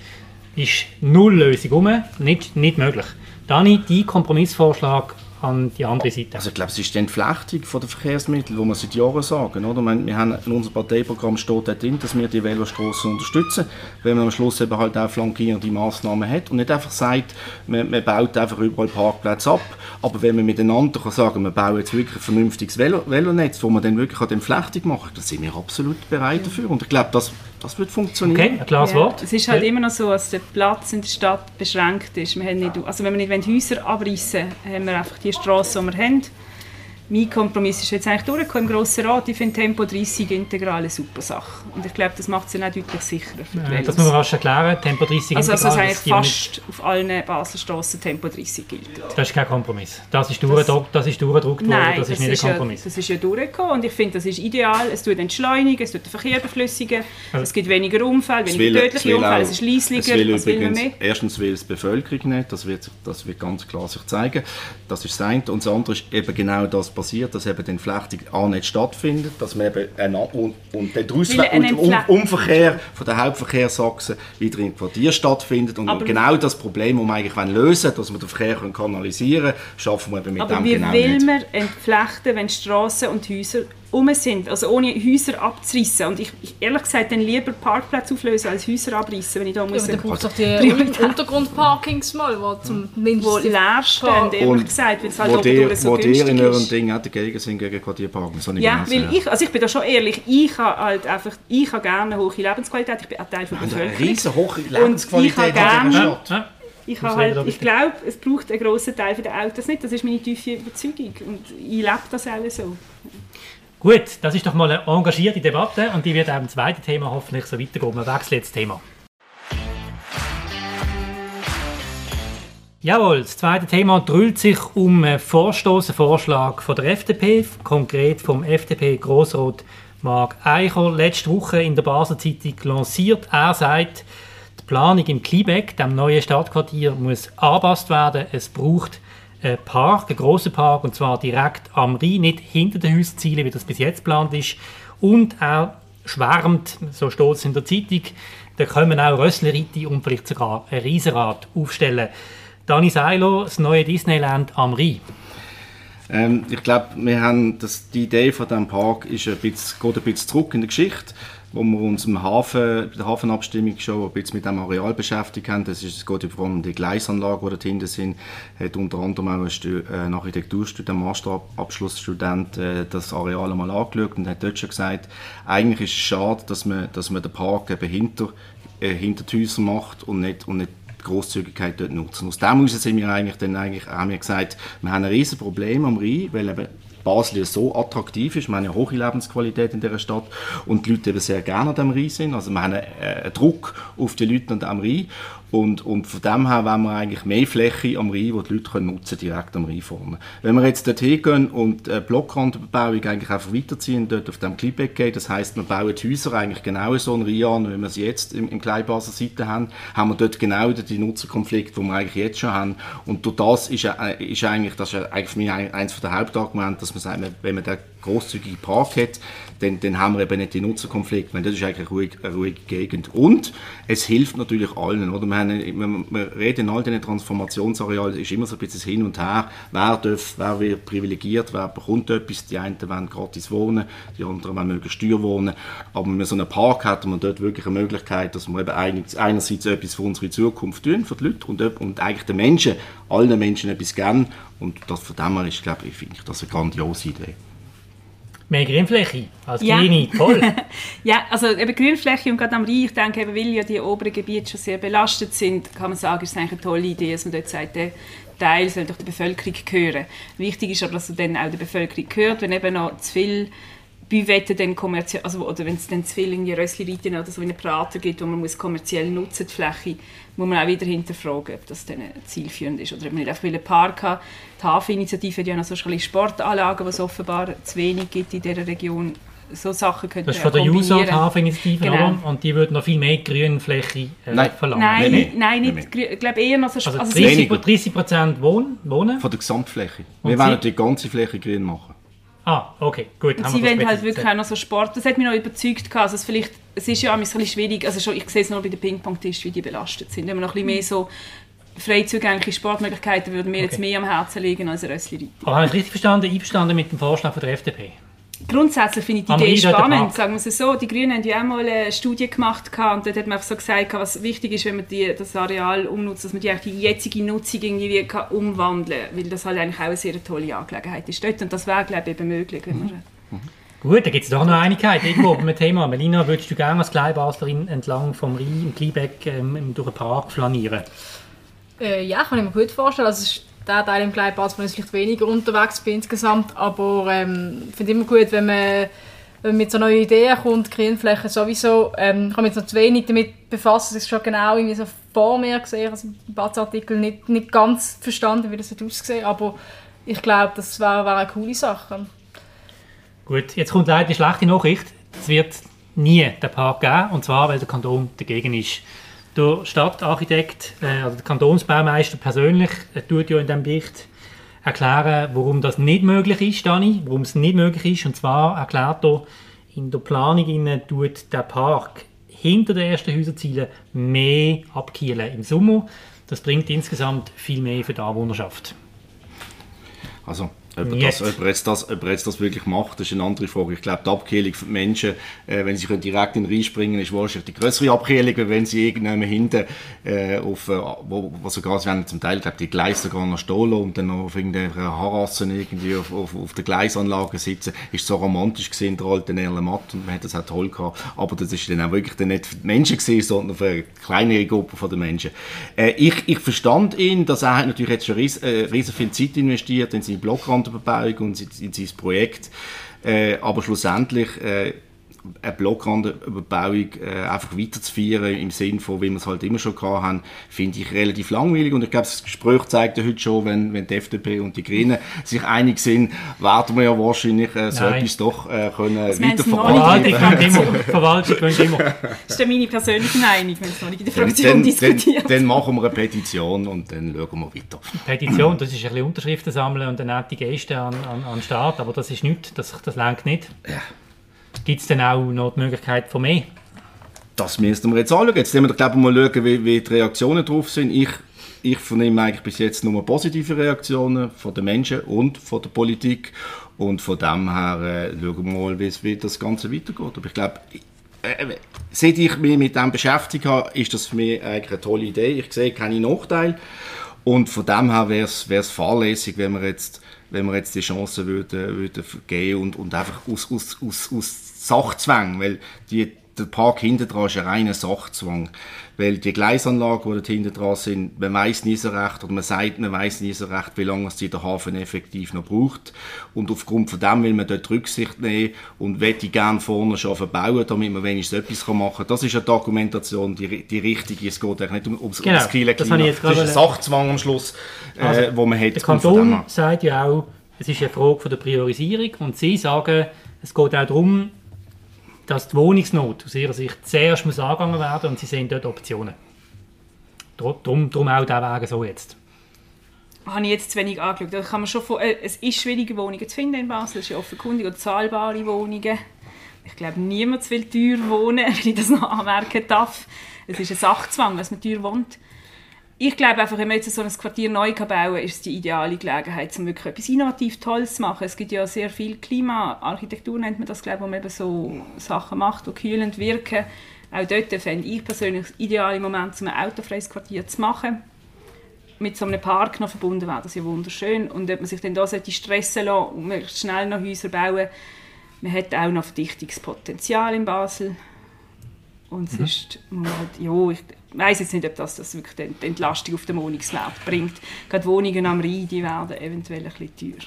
[SPEAKER 1] ist null Lösung rum, nicht, nicht möglich. Dani, dein Kompromissvorschlag an die andere Seite.
[SPEAKER 4] Also ich glaube, es ist die Entflechtung der Verkehrsmittel, die wir seit Jahren sagen. Oder? Wir haben in unserem Parteiprogramm steht dort drin, dass wir die Velostrassen unterstützen, wenn man am Schluss eben halt auch flankierende Massnahmen hat und nicht einfach sagt, man, man baut einfach überall Parkplätze ab, aber wenn man miteinander kann sagen, wir bauen jetzt wirklich ein vernünftiges Velo Velonetz, wo man dann wirklich die Entflechtung macht, dann sind wir absolut bereit dafür und ich glaube, das, das wird funktionieren.
[SPEAKER 1] Okay, klares
[SPEAKER 3] Ja,
[SPEAKER 1] Wort.
[SPEAKER 3] Es ist halt immer noch so, dass der Platz in der Stadt beschränkt ist. Wir haben nicht, also wenn wir nicht Häuser abreißen wollen, haben wir einfach die Straße, die wir haben. Mein Kompromiss ist jetzt eigentlich durchgekommen im Grossen Rat. Ich finde Tempo 30 integral eine super Sache. Und ich glaube, das macht es dann auch deutlich sicherer für die Velos.
[SPEAKER 1] Das muss man rasch erklären. Tempo 30
[SPEAKER 3] Also, also
[SPEAKER 1] integral,
[SPEAKER 3] dass
[SPEAKER 1] das
[SPEAKER 3] eigentlich
[SPEAKER 1] wir nicht-
[SPEAKER 3] fast auf allen Basler Strassen Tempo 30 gilt.
[SPEAKER 1] Das ist kein Kompromiss. Das ist durchgedruckt, das ist durchgedruckt worden,
[SPEAKER 3] Nein,
[SPEAKER 1] das ist nicht ein
[SPEAKER 3] ja,
[SPEAKER 1] Kompromiss.
[SPEAKER 3] das ist ja durchgekommen und ich finde, das ist ideal. Es tut entschleunigen, es tut den Verkehr beflüssigen,
[SPEAKER 1] Also-
[SPEAKER 3] es gibt weniger Unfälle,
[SPEAKER 4] Es
[SPEAKER 3] weniger
[SPEAKER 4] will-
[SPEAKER 3] tödliche Unfälle,
[SPEAKER 4] auch-
[SPEAKER 3] es ist leislicher,
[SPEAKER 4] es will
[SPEAKER 3] was will man
[SPEAKER 4] übrigens,
[SPEAKER 3] mehr?
[SPEAKER 4] Erstens will es die Bevölkerung nicht, das wird, sich- das wird ganz klar sich zeigen. Das ist das eine. Und das andere ist eben genau das passiert, dass eben die Entflechtung A nicht stattfindet, dass man eben und, und der um, Umverkehr von der Hauptverkehrsachse wieder im Quartier stattfindet. Und
[SPEAKER 3] Aber-
[SPEAKER 4] genau das Problem, das wir eigentlich lösen wollen, dass wir den Verkehr kanalisieren können, schaffen wir eben mit
[SPEAKER 3] Aber
[SPEAKER 4] dem
[SPEAKER 3] wie
[SPEAKER 4] genau
[SPEAKER 3] will
[SPEAKER 4] nicht.
[SPEAKER 3] man entflechten, wenn Straßen und Häuser um sind, also ohne Häuser abzureißen? Und ich, ich ehrlich gesagt dann lieber Parkplätze auflösen als Häuser abreißen, wenn ich da
[SPEAKER 5] Ja,
[SPEAKER 3] muss.
[SPEAKER 5] aber dann braucht es doch die Untergrundparkings mal, wo zum
[SPEAKER 3] wo leer stehen, ehrlich
[SPEAKER 4] Und
[SPEAKER 3] gesagt, weil es halt
[SPEAKER 4] wo
[SPEAKER 3] oben
[SPEAKER 4] die,
[SPEAKER 3] durch so
[SPEAKER 4] wo
[SPEAKER 3] günstig
[SPEAKER 4] in eurem
[SPEAKER 3] ist.
[SPEAKER 4] Ding auch dagegen sind, gegen Quartierparken. Habe ich
[SPEAKER 3] Ja,
[SPEAKER 4] gelesen,
[SPEAKER 3] weil ich, also ich bin da schon ehrlich, ich habe halt einfach, ich habe gerne eine hohe Lebensqualität, ich bin ein Teil von der
[SPEAKER 4] Also eine
[SPEAKER 3] Bevölkerung.
[SPEAKER 4] riesen hohe
[SPEAKER 3] ich
[SPEAKER 4] Lebensqualität
[SPEAKER 3] habe
[SPEAKER 4] in dieser
[SPEAKER 3] gerne-
[SPEAKER 4] Stadt.
[SPEAKER 1] Ja.
[SPEAKER 3] Ich, habe halt, ich glaube, es braucht einen grossen Teil der Autos nicht. Das ist meine tiefe Überzeugung. Und ich lebe das auch so.
[SPEAKER 1] Gut, das ist doch mal eine engagierte Debatte und die wird auch im zweiten Thema hoffentlich so weitergehen. Wir wechseln jetzt das Thema. Jawohl, das zweite Thema drüllt sich um einen Vorstoß, einen Vorschlag von der FDP, konkret vom FDP-Grossrat Marc Eicher, letzte Woche in der Basel Zeitung lanciert. Er sagt, die Planung im Kliebeck, dem neuen Stadtquartier, muss angepasst werden. Es braucht einen Park, einen grossen Park, und zwar direkt am Rhein, nicht hinter den Hauszielen, wie das bis jetzt geplant ist. Und er schwärmt, so steht es in der Zeitung, da können auch Rösslerite und vielleicht sogar ein Riesenrad aufstellen. Dani Seiler, das neue Disneyland am Rhein.
[SPEAKER 4] Ähm, ich glaube, die Idee von diesem Park ist ein bisschen, geht ein bisschen zurück in der Geschichte. Wo wir uns im Hafen, bei der Hafenabstimmung schon ein bisschen mit dem Areal beschäftigt haben. Das ist, es geht vor allem die Gleisanlagen, die dahinter sind. Hat unter anderem auch ein, Architekturstudent, Masterabschlussstudent, äh, das Areal einmal angeschaut und hat dort schon gesagt, eigentlich ist es schade, dass man, dass man den Park eben hinter, äh, hinter die Häuser macht und nicht, und nicht die Grosszügigkeit dort nutzen. Aus dem heraus sind wir eigentlich dann eigentlich, haben wir gesagt, wir haben ein riesen Problem am Rhein, weil eben Basel so attraktiv ist. Wir haben ja hohe Lebensqualität in dieser Stadt und die Leute eben sehr gerne an dem Rhein sind. Also wir haben einen, einen Druck auf die Leute an dem Rhein und, und von dem her wollen wir eigentlich mehr Fläche am Rhein, die die Leute können nutzen direkt am Rhein vorne. Wenn wir jetzt dorthin gehen und äh, Blockrandbebauung eigentlich einfach weiterziehen, dort auf dem Kleinbeck geht, das heisst, wir bauen die Häuser eigentlich genau so ein Rhein an, wie wir sie jetzt im, im Kleinbaser Seite haben, haben wir dort genau die Nutzerkonflikte, die wir eigentlich jetzt schon haben. Und durch das ist, äh, ist eigentlich, das ist eigentlich für mich eines der Hauptargumente, dass man sagt, wenn man den grosszügigen Park hat, dann, dann haben wir eben nicht die Nutzerkonflikte. Das ist eigentlich eine ruhige, eine ruhige Gegend. Und es hilft natürlich allen. Oder? Wir, haben, wir reden in all diesen Transformationsarealen, ist immer so ein bisschen Hin und Her. Wer, darf, wer wird privilegiert, wer bekommt etwas. Die einen wollen gratis wohnen, die anderen wollen möglichst Steuer wohnen. Aber wenn man so einen Park hat, man dort wirklich eine Möglichkeit, dass wir eben einerseits etwas für unsere Zukunft tun, für die Leute und, und eigentlich den Menschen, allen Menschen etwas geben. Und das von dem her ist, glaube ich, finde ich das eine grandiose Idee.
[SPEAKER 1] Mehr Grünfläche als ja. kleine, toll.
[SPEAKER 3] ja, also eben Grünfläche und gerade am Rhein, ich denke, eben, weil ja die oberen Gebiete schon sehr belastet sind, kann man sagen, ist es eigentlich eine tolle Idee, dass man dort sagt, der Teil soll durch die Bevölkerung gehören. Wichtig ist aber, dass er dann auch der Bevölkerung gehört, wenn eben noch zu viel Büwette dann kommerziell, also, oder wenn es dann zu viel in die Rössli-Reiten oder so in einen Prater gibt, wo man muss kommerziell nutzen die Fläche, muss man auch wieder hinterfragen, ob das dann zielführend ist oder ob man nicht einfach einen Park hat. Die Hafeninitiative hat ja noch so Sportanlagen, die es offenbar zu wenig gibt in dieser Region. So Sachen könnte
[SPEAKER 1] Das ist von der USAT Hafeninitiative, genau. und die würden noch viel mehr Grünfläche äh,
[SPEAKER 3] nein.
[SPEAKER 1] verlangen.
[SPEAKER 3] Nein, nein, nein nicht, ich glaube eher noch so...
[SPEAKER 1] Also, also 30, 30 Prozent wohnen, wohnen?
[SPEAKER 4] Von der Gesamtfläche. Wir wollen die ganze Fläche grün machen.
[SPEAKER 1] Ah, okay, gut.
[SPEAKER 3] Und sie wollen halt wirklich auch noch so Sport. Das hat mich noch überzeugt. Also es, vielleicht, es ist ja ein bisschen schwierig, also schon, ich sehe es nur bei den Ping-Pong-Tisch, wie die belastet sind. Wenn wir noch ein bisschen mehr so frei zugängliche Sportmöglichkeiten würden mir okay. jetzt mehr am Herzen liegen als Rössli.
[SPEAKER 1] Aber habe ich richtig verstanden, einverstanden mit dem Vorschlag von der FDP?
[SPEAKER 3] Grundsätzlich finde ich die Idee spannend, sagen wir es so. Die Grünen haben ja auch mal eine Studie gemacht und dort hat man einfach so gesagt, was wichtig ist, wenn man die, das Areal umnutzt, dass man die, die jetzige Nutzung irgendwie kann umwandeln kann, weil das halt eigentlich auch eine sehr tolle Angelegenheit ist dort und das wäre, glaube ich, eben möglich. Wenn man
[SPEAKER 1] mhm. Gut, da gibt es doch noch Einigkeit irgendwo beim Thema. Melina, würdest du gerne als Kleinbaslerin entlang vom Rhein im Kleinbeck ähm, durch den Park flanieren?
[SPEAKER 5] Äh, ja, kann ich mir gut vorstellen. Also, der Teil im Gleitbad, wo ich vielleicht weniger unterwegs bin insgesamt, aber ähm, ich finde immer gut, wenn man, wenn man mit so neuen Ideen kommt, Grünflächen sowieso, ähm, ich habe mich noch zu wenig damit befasst, es ist schon genau irgendwie so vor mir gesehen, also im Batzartikel nicht, nicht ganz verstanden, wie das aussieht, aber ich glaube, das wäre wär eine coole Sache.
[SPEAKER 1] Gut, jetzt kommt leider die schlechte Nachricht, es wird nie den Park geben, und zwar, weil der Kanton dagegen ist. Der Stadtarchitekt, äh, also der Kantonsbaumeister persönlich, äh, tut ja in diesem Bericht erklären, warum das nicht möglich ist, Dani, warum es nicht möglich ist. Und zwar erklärt er, in der Planung tut der Park hinter den ersten Häuserzielen mehr abkielen im Sommer. Das bringt insgesamt viel mehr für die Anwohnerschaft.
[SPEAKER 4] Also ob er, das, ob, er jetzt das, ob er jetzt das wirklich macht, das ist eine andere Frage. Ich glaube, die Abkehlung von Menschen, äh, wenn sie direkt in den Rhein springen ist wahrscheinlich die größere Abkehlung, wenn sie irgendwann hinten äh, auf, äh, wo, wo sogar, sie werden zum Teil, glaube die Gleise sogar noch stohlen und dann noch auf irgendeiner Harassen irgendwie auf, auf, auf der Gleisanlage sitzen, ist so romantisch gesehen, der alte Erle Matt, und man hat das auch toll gehabt, aber das ist dann auch wirklich dann nicht für die Menschen gesehen, sondern für eine kleinere Gruppe von den Menschen. Äh, ich, ich verstand ihn, dass er natürlich jetzt schon riesen, äh, riesen viel Zeit investiert in seinen Blockrand Blockrandüberbauung und in sein Projekt. Äh, aber schlussendlich äh, eine Blockrandüberbauung äh, einfach weiterzuführen im Sinne von, wie wir es halt immer schon gehabt haben, finde ich relativ langweilig. Und ich glaube, das Gespräch zeigt ja heute schon, wenn, wenn die FDP und die Grünen sich einig sind, werden wir ja wahrscheinlich äh, so Nein. etwas doch äh, können
[SPEAKER 1] weiterverfolgen. Verwaltung Verwaltung können immer.
[SPEAKER 3] Das ist ja meine persönliche Meinung, wenn es noch nicht in der Fraktion dann, diskutiert.
[SPEAKER 4] Dann, dann, machen wir eine Petition und dann schauen wir weiter.
[SPEAKER 1] Petition, das ist ein bisschen Unterschriften sammeln und dann auch die Gäste an, an, an den Start, aber das ist nichts, das, das lenkt nicht. Ja. Gibt es denn auch noch die Möglichkeit von mehr?
[SPEAKER 4] Das müssen wir jetzt anschauen. Jetzt müssen wir, glaube ich, mal schauen, wie, wie, die Reaktionen drauf sind. Ich, ich vernehme eigentlich bis jetzt nur positive Reaktionen von den Menschen und von der Politik. Und von dem her äh, schauen wir mal, wie, wie das Ganze weitergeht. Aber ich glaube, äh, seit ich mich mit dem beschäftigt habe, ist das für mich eigentlich eine tolle Idee. Ich sehe keine Nachteile. Und von dem her wäre es fahrlässig, wenn wir jetzt, wenn wir jetzt die Chance würden, würden geben und, und einfach aus, aus, aus, aus Sachzwang, weil die der Park hinten dran ist ein reiner Sachzwang. Weil die Gleisanlagen, die dort hinten dran sind, man weiß nie so recht, oder man sagt, man weiß nie so recht, wie lange es die der Hafen effektiv noch braucht. Und aufgrund von dem will man dort Rücksicht nehmen und möchte gerne vorne schon verbauen, damit man wenigstens etwas machen kann. Das ist eine Dokumentation, die, die richtige. Es geht eigentlich nicht um, ums,
[SPEAKER 1] genau,
[SPEAKER 4] ums Kiel
[SPEAKER 1] das, das ist
[SPEAKER 4] ein Sachzwang am Schluss, äh, also, wo man hat.
[SPEAKER 1] Der Kanton sagt ja auch, es ist eine Frage von der Priorisierung und Sie sagen, es geht auch darum, dass die Wohnungsnot aus ihrer Sicht zuerst muss angegangen werden und sie sehen dort Optionen. Darum, darum auch der Weg so jetzt.
[SPEAKER 3] Habe ich jetzt zu wenig angeschaut. Also kann man schon von, äh, es ist schwierige Wohnungen zu finden in Basel, es ist ja offenkundig, oder zahlbare Wohnungen. Ich glaube, niemand will teuer wohnen, wenn ich das noch anmerken darf. Es ist ein Sachzwang, dass man teuer wohnt ich glaube einfach, wenn man jetzt so ein Quartier neu bauen kann, ist es die ideale Gelegenheit, um wirklich etwas innovativ Tolles zu machen. Es gibt ja sehr viel Klimaarchitektur, nennt man das, glaube ich, wo man eben so Sachen macht, die kühlend wirken. Auch dort fände ich persönlich das ideale Moment, um ein autofreies Quartier zu machen. Mit so einem Park noch verbunden wäre das ja wunderschön. Und ob man sich dann da stressen lassen und möglichst schnell noch Häuser bauen, man hat auch noch Verdichtungspotenzial in Basel. Und mhm. sonst, halt, ja, ich weiß jetzt nicht, ob das, das wirklich die Entlastung auf dem Wohnungsmarkt bringt. Gerade Wohnungen am Rhein, die werden eventuell ein bisschen teuer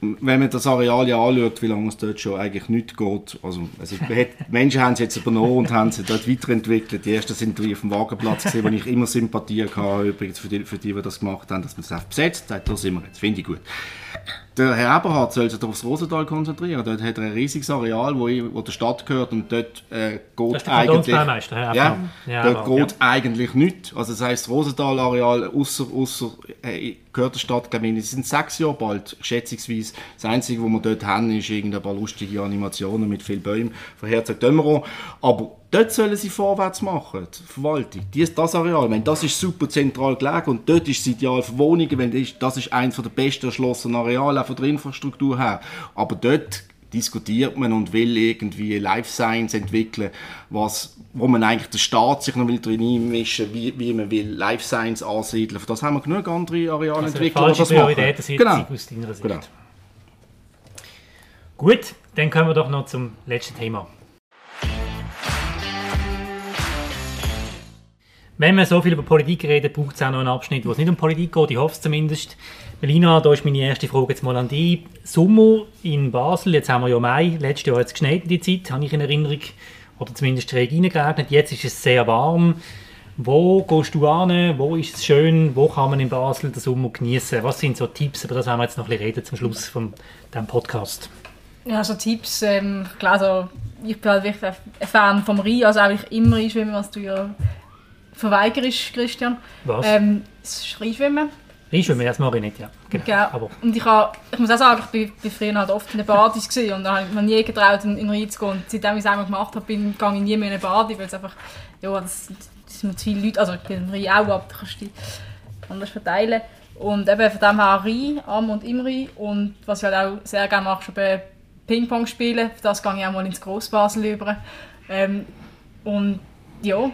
[SPEAKER 4] wenn man das Areal ja anschaut, wie lange es dort schon eigentlich nicht geht, also, also Menschen haben es jetzt übernommen und haben sie dort weiterentwickelt. Die ersten sind auf dem Wagenplatz gesehen, wo ich immer Sympathie hatte, übrigens für die, für die, die das gemacht haben, dass man es einfach besetzt hat. Da sind wir jetzt, finde ich gut. Der Herr Eberhard soll sich aufs Rosental konzentrieren. Dort hat er ein riesiges Areal, wo, wo der Stadt gehört und dort äh, geht eigentlich...
[SPEAKER 1] Herr
[SPEAKER 4] ja, ja, dort geht ja. eigentlich nichts. Also das heisst, das Rosental-Areal, außer, außer äh, gehört der Stadt, glaube ich, sind sechs Jahre bald, schätzungsweise. Das Einzige, was wir dort haben, ist irgendein paar lustige Animationen mit vielen Bäumen von Herzog Dömeron. Aber dort sollen sie vorwärts machen, die Verwaltung. Dies, das Areal, meine, das ist super zentral gelegen und dort ist es ideal für Wohnungen, wenn das, das ist eines der besten erschlossenen Areale, auch von der Infrastruktur her. Aber dort diskutiert man und will irgendwie Life Science entwickeln, was, wo man eigentlich der Staat sich noch will drin einmischen wie, wie man will Life Science ansiedeln. Für das haben wir genug andere Areale also entwickelt,
[SPEAKER 1] die das machen. Genau. aus deiner Sicht. Genau. Gut, dann kommen wir doch noch zum letzten Thema. Wenn man so viel über Politik redet, braucht es auch noch einen Abschnitt, wo es nicht um Politik geht. Ich hoffe es zumindest. Melina, da ist meine erste Frage jetzt mal an dich. Sommer in Basel, jetzt haben wir ja Mai, letztes Jahr hat es geschneit in die Zeit, habe ich in Erinnerung. Oder zumindest schräg reingeregnet. Jetzt ist es sehr warm. Wo gehst du an? Wo ist es schön? Wo kann man in Basel den Sommer genießen? Was sind so Tipps? Über das werden wir jetzt noch ein bisschen reden zum Schluss von diesem Podcast.
[SPEAKER 5] Ja, so Tipps, ähm, klar, also, ich bin halt wirklich ein Fan vom Rhein, also eigentlich immer einschwimmen, was du ja verweigerst, Christian.
[SPEAKER 1] Was?
[SPEAKER 5] Ähm, das Reinschwimmen.
[SPEAKER 1] Reinschwimmen, das mache ich nicht, ja.
[SPEAKER 5] Genau. Ja. Aber. Und ich, habe, ich muss auch sagen, ich war früher halt oft in den Badis gewesen, und da habe ich mir nie getraut, in, den Rhein zu gehen. Und seitdem ich es einmal gemacht habe, bin, gehe ich nie mehr in eine Badi, weil es einfach, ja, das, das sind zu viele Leute, also ich bin im Rhein auch, aber du kannst dich anders verteilen. Und eben von dem her Rhein, am und im Rhein. Und was ich halt auch sehr gerne mache, ist eben Ping-Pong spielen. Für das gehe ich auch mal ins Grossbasel über. Ähm, und ja,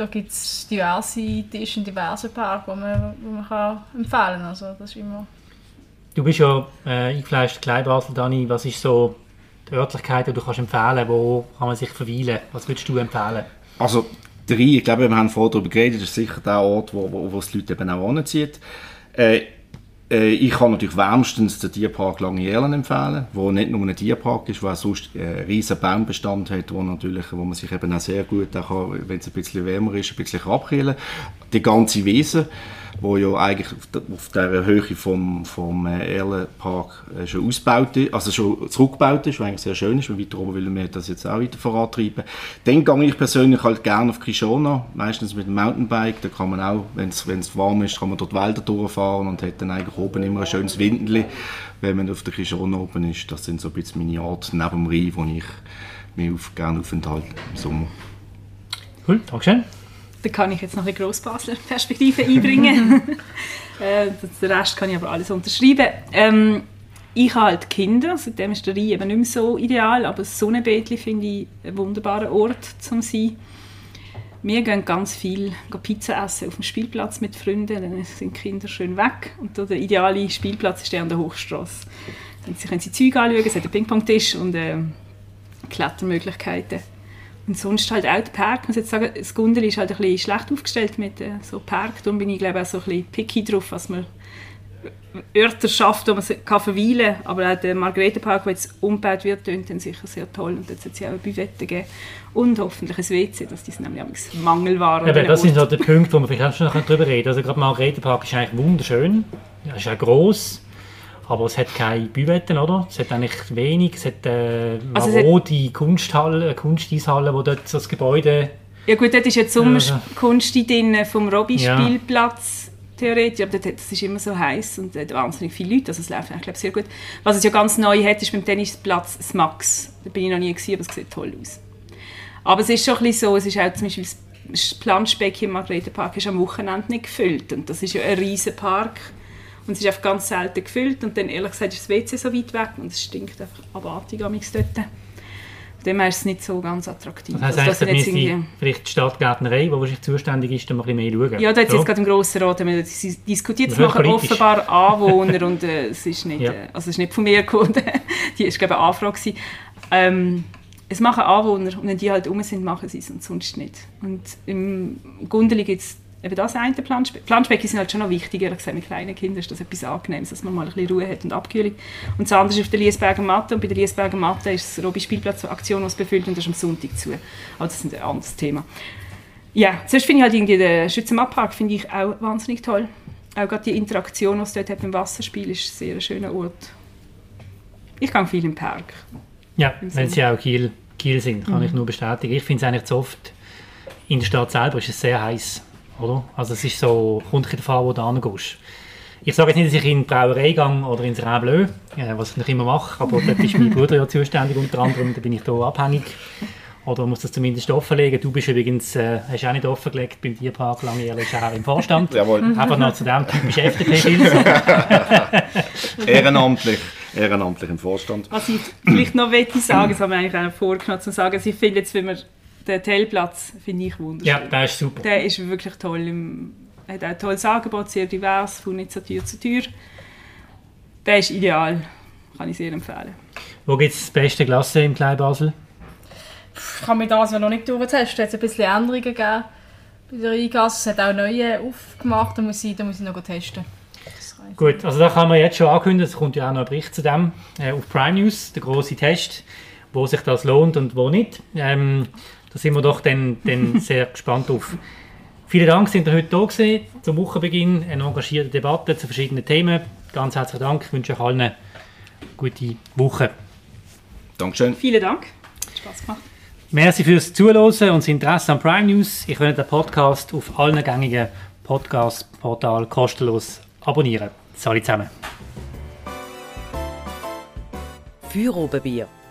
[SPEAKER 5] da gibt es diverse Tische in diversen Parks, die man, wo man kann empfehlen kann. Also das ist immer
[SPEAKER 1] du bist ja äh, eingefleischt Kleinbasel, Dani. Was ist so die Örtlichkeit, die du kannst empfehlen Wo kann man sich verweilen? Was würdest du empfehlen?
[SPEAKER 4] Also, der Rhein, ich glaube, wir haben vorher darüber geredet, ist sicher der Ort, wo, wo, wo die Leute eben auch anziehen. Äh, äh, ich kann natürlich wärmstens den Tierpark Lange empfehlen, wo nicht nur ein Tierpark ist, wo sonst äh, einen riesen Baumbestand hat, wo, natürlich, wo man sich eben auch sehr gut, wenn es ein bisschen wärmer ist, ein bisschen abkühlen kann. Die ganze Wiese wo ja eigentlich auf der, auf der Höhe vom, vom äh, Erlenpark äh, schon ausgebaut ist, also schon zurückgebaut ist, was eigentlich sehr schön ist, weil weiter oben will wir das jetzt auch weiter vorantreiben. Dann gehe ich persönlich halt gerne auf Kishona, meistens mit dem Mountainbike, da kann man auch, wenn es warm ist, kann man dort Wälder durchfahren und hat dann eigentlich oben immer ein schönes Windeli, wenn man auf der Kishona oben ist. Das sind so ein bisschen meine Art neben dem Rhein, wo ich mich auf, gerne aufenthalte im Sommer.
[SPEAKER 1] Cool, Dankeschön.
[SPEAKER 3] Da kann ich jetzt noch eine Grossbasler Perspektive einbringen. äh, den Rest kann ich aber alles unterschreiben. Ähm, ich habe halt Kinder, seitdem ist der Rhein eben nicht mehr so ideal, aber das Sonnenbädli finde ich einen wunderbaren Ort zum sein. Wir gehen ganz viel Pizza essen auf dem Spielplatz mit Freunden, dann sind die Kinder schön weg und der ideale Spielplatz ist der an der Hochstrasse. Dann können sie Zeug anschauen, es hat einen Ping-Pong-Tisch und äh, Klettermöglichkeiten. Und sonst halt auch der Park. Ich muss jetzt sagen, das Gundeli ist halt ein bisschen schlecht aufgestellt mit äh, so Park. Darum bin ich glaube auch so ein bisschen picky drauf, was man Orte schafft, wo man kann verweilen kann. Aber auch der Margaretenpark, der jetzt umgebaut wird, klingt dann sicher sehr toll. Und jetzt hat es ja auch eine Büvette gegeben. Und hoffentlich ein WC, dass das nämlich Mangelware
[SPEAKER 1] ja, Das sind halt die Punkte, wo wir vielleicht auch schon noch darüber reden Also gerade Margaretenpark ist eigentlich wunderschön. Er ist auch gross. Aber es hat keine Büvetten, oder? Es hat eigentlich wenig. Es hat äh, also marode hat... Kunsthalle, Kunsteishalle, wo dort das Gebäude...
[SPEAKER 3] Ja gut, dort ist jetzt Sommerkunst äh, drin vom Robby-Spielplatz. Ja theoretisch, aber das ist immer so heiß und äh, wahnsinnig viele Leute, also es läuft eigentlich sehr gut. Was es ja ganz neu hat, ist beim Tennisplatz das Max. Da bin ich noch nie gewesen, aber es sieht toll aus. Aber es ist schon ein bisschen so, es ist auch zum Beispiel das Planschbecken im Margaretenpark ist am Wochenende nicht gefüllt und das ist ja ein riesen Park und es ist einfach ganz selten gefüllt und dann ehrlich gesagt ist das WC so weit weg und es stinkt einfach abartig am dort. Dem ist es nicht so ganz attraktiv.
[SPEAKER 1] Das heisst, also, das irgendwie... vielleicht die Stadtgärtnerei, die wahrscheinlich zuständig ist, da mal ein bisschen mehr schauen.
[SPEAKER 3] Ja, da hat so. jetzt gerade im Grossen Rat wir diskutiert, es machen offenbar Anwohner und äh, es ist nicht, ja. äh, also es ist nicht von mir gekommen, die war glaube eine Anfrage. Ähm, es machen Anwohner und wenn die halt um sind, machen sie es und sonst nicht. Und im Gundeli gibt es eben das eine Planschbecken. Planschbecken sind halt schon noch wichtig, ehrlich gesagt, mit kleinen Kindern ist das etwas Angenehmes, dass man mal ein bisschen Ruhe hat und Abkühlung. Und das andere ist auf der Liesberger Matte und bei der Liesberger Matte ist das Robi Spielplatz Aktion, was befüllt und das ist am Sonntag zu. Aber das ist ein anderes Thema. Ja, sonst finde ich halt irgendwie den Schützenmattpark finde ich auch wahnsinnig toll. Auch gerade die Interaktion, die es dort hat beim Wasserspiel, ist ein sehr schöner Ort. Ich gehe viel im Park.
[SPEAKER 1] Ja, wenn Sie auch Kiel, Kiel sind, kann mhm. ich nur bestätigen. Ich finde es eigentlich zu oft, in der Stadt selber ist es sehr heiß oder? Also es ist so, kommt davon an, wo du hingehst. Ich sage jetzt nicht, dass ich in die Brauerei gehe oder ins Rhin Bleu, äh, was ich nicht immer mache, aber dort ist mein Bruder ja zuständig unter anderem, da bin ich da abhängig. Oder muss das zumindest offenlegen. Du bist übrigens, äh, hast auch nicht offengelegt beim Tierpark Langjährlich auch im Vorstand.
[SPEAKER 4] Jawohl.
[SPEAKER 1] Einfach noch zu dem typisch FDP
[SPEAKER 4] Ehrenamtlich. Ehrenamtlich im Vorstand.
[SPEAKER 3] Was ich vielleicht noch möchte sagen, das haben wir eigentlich auch vorgenommen, zu sagen, ich finde jetzt, wenn wir den Tellplatz finde ich wunderschön.
[SPEAKER 1] Ja, der ist super.
[SPEAKER 3] Der ist wirklich toll. Im, hat auch ein tolles Angebot, sehr divers, von nicht so Tür zu Tür. Der ist ideal, kann ich sehr empfehlen.
[SPEAKER 1] Wo gibt es das beste Klasse im Kleinbasel?
[SPEAKER 5] Ich kann mir das ja noch nicht durchtesten. Es hat ein bisschen Änderungen gegeben bei der Eingasse. Es hat auch neue aufgemacht, da muss ich, da muss ich noch testen.
[SPEAKER 1] Gut, also da kann man jetzt schon ankündigen, es kommt ja auch noch ein Bericht zu dem äh, auf Prime News, der große Test, wo sich das lohnt und wo nicht. Ähm, da sind wir doch dann, dann sehr gespannt drauf. Vielen Dank, sind ihr heute da gewesen, zum Wochenbeginn, eine engagierte Debatte zu verschiedenen Themen. Ganz herzlichen Dank, ich wünsche euch allen eine gute Woche.
[SPEAKER 4] Dankeschön.
[SPEAKER 3] Vielen Dank, hat Spaß gemacht.
[SPEAKER 1] Merci fürs Zuhören und das Interesse an Prime News. Ich werde den Podcast auf allen gängigen Podcast-Portalen kostenlos abonnieren. Salut zusammen.
[SPEAKER 2] Für Oberbier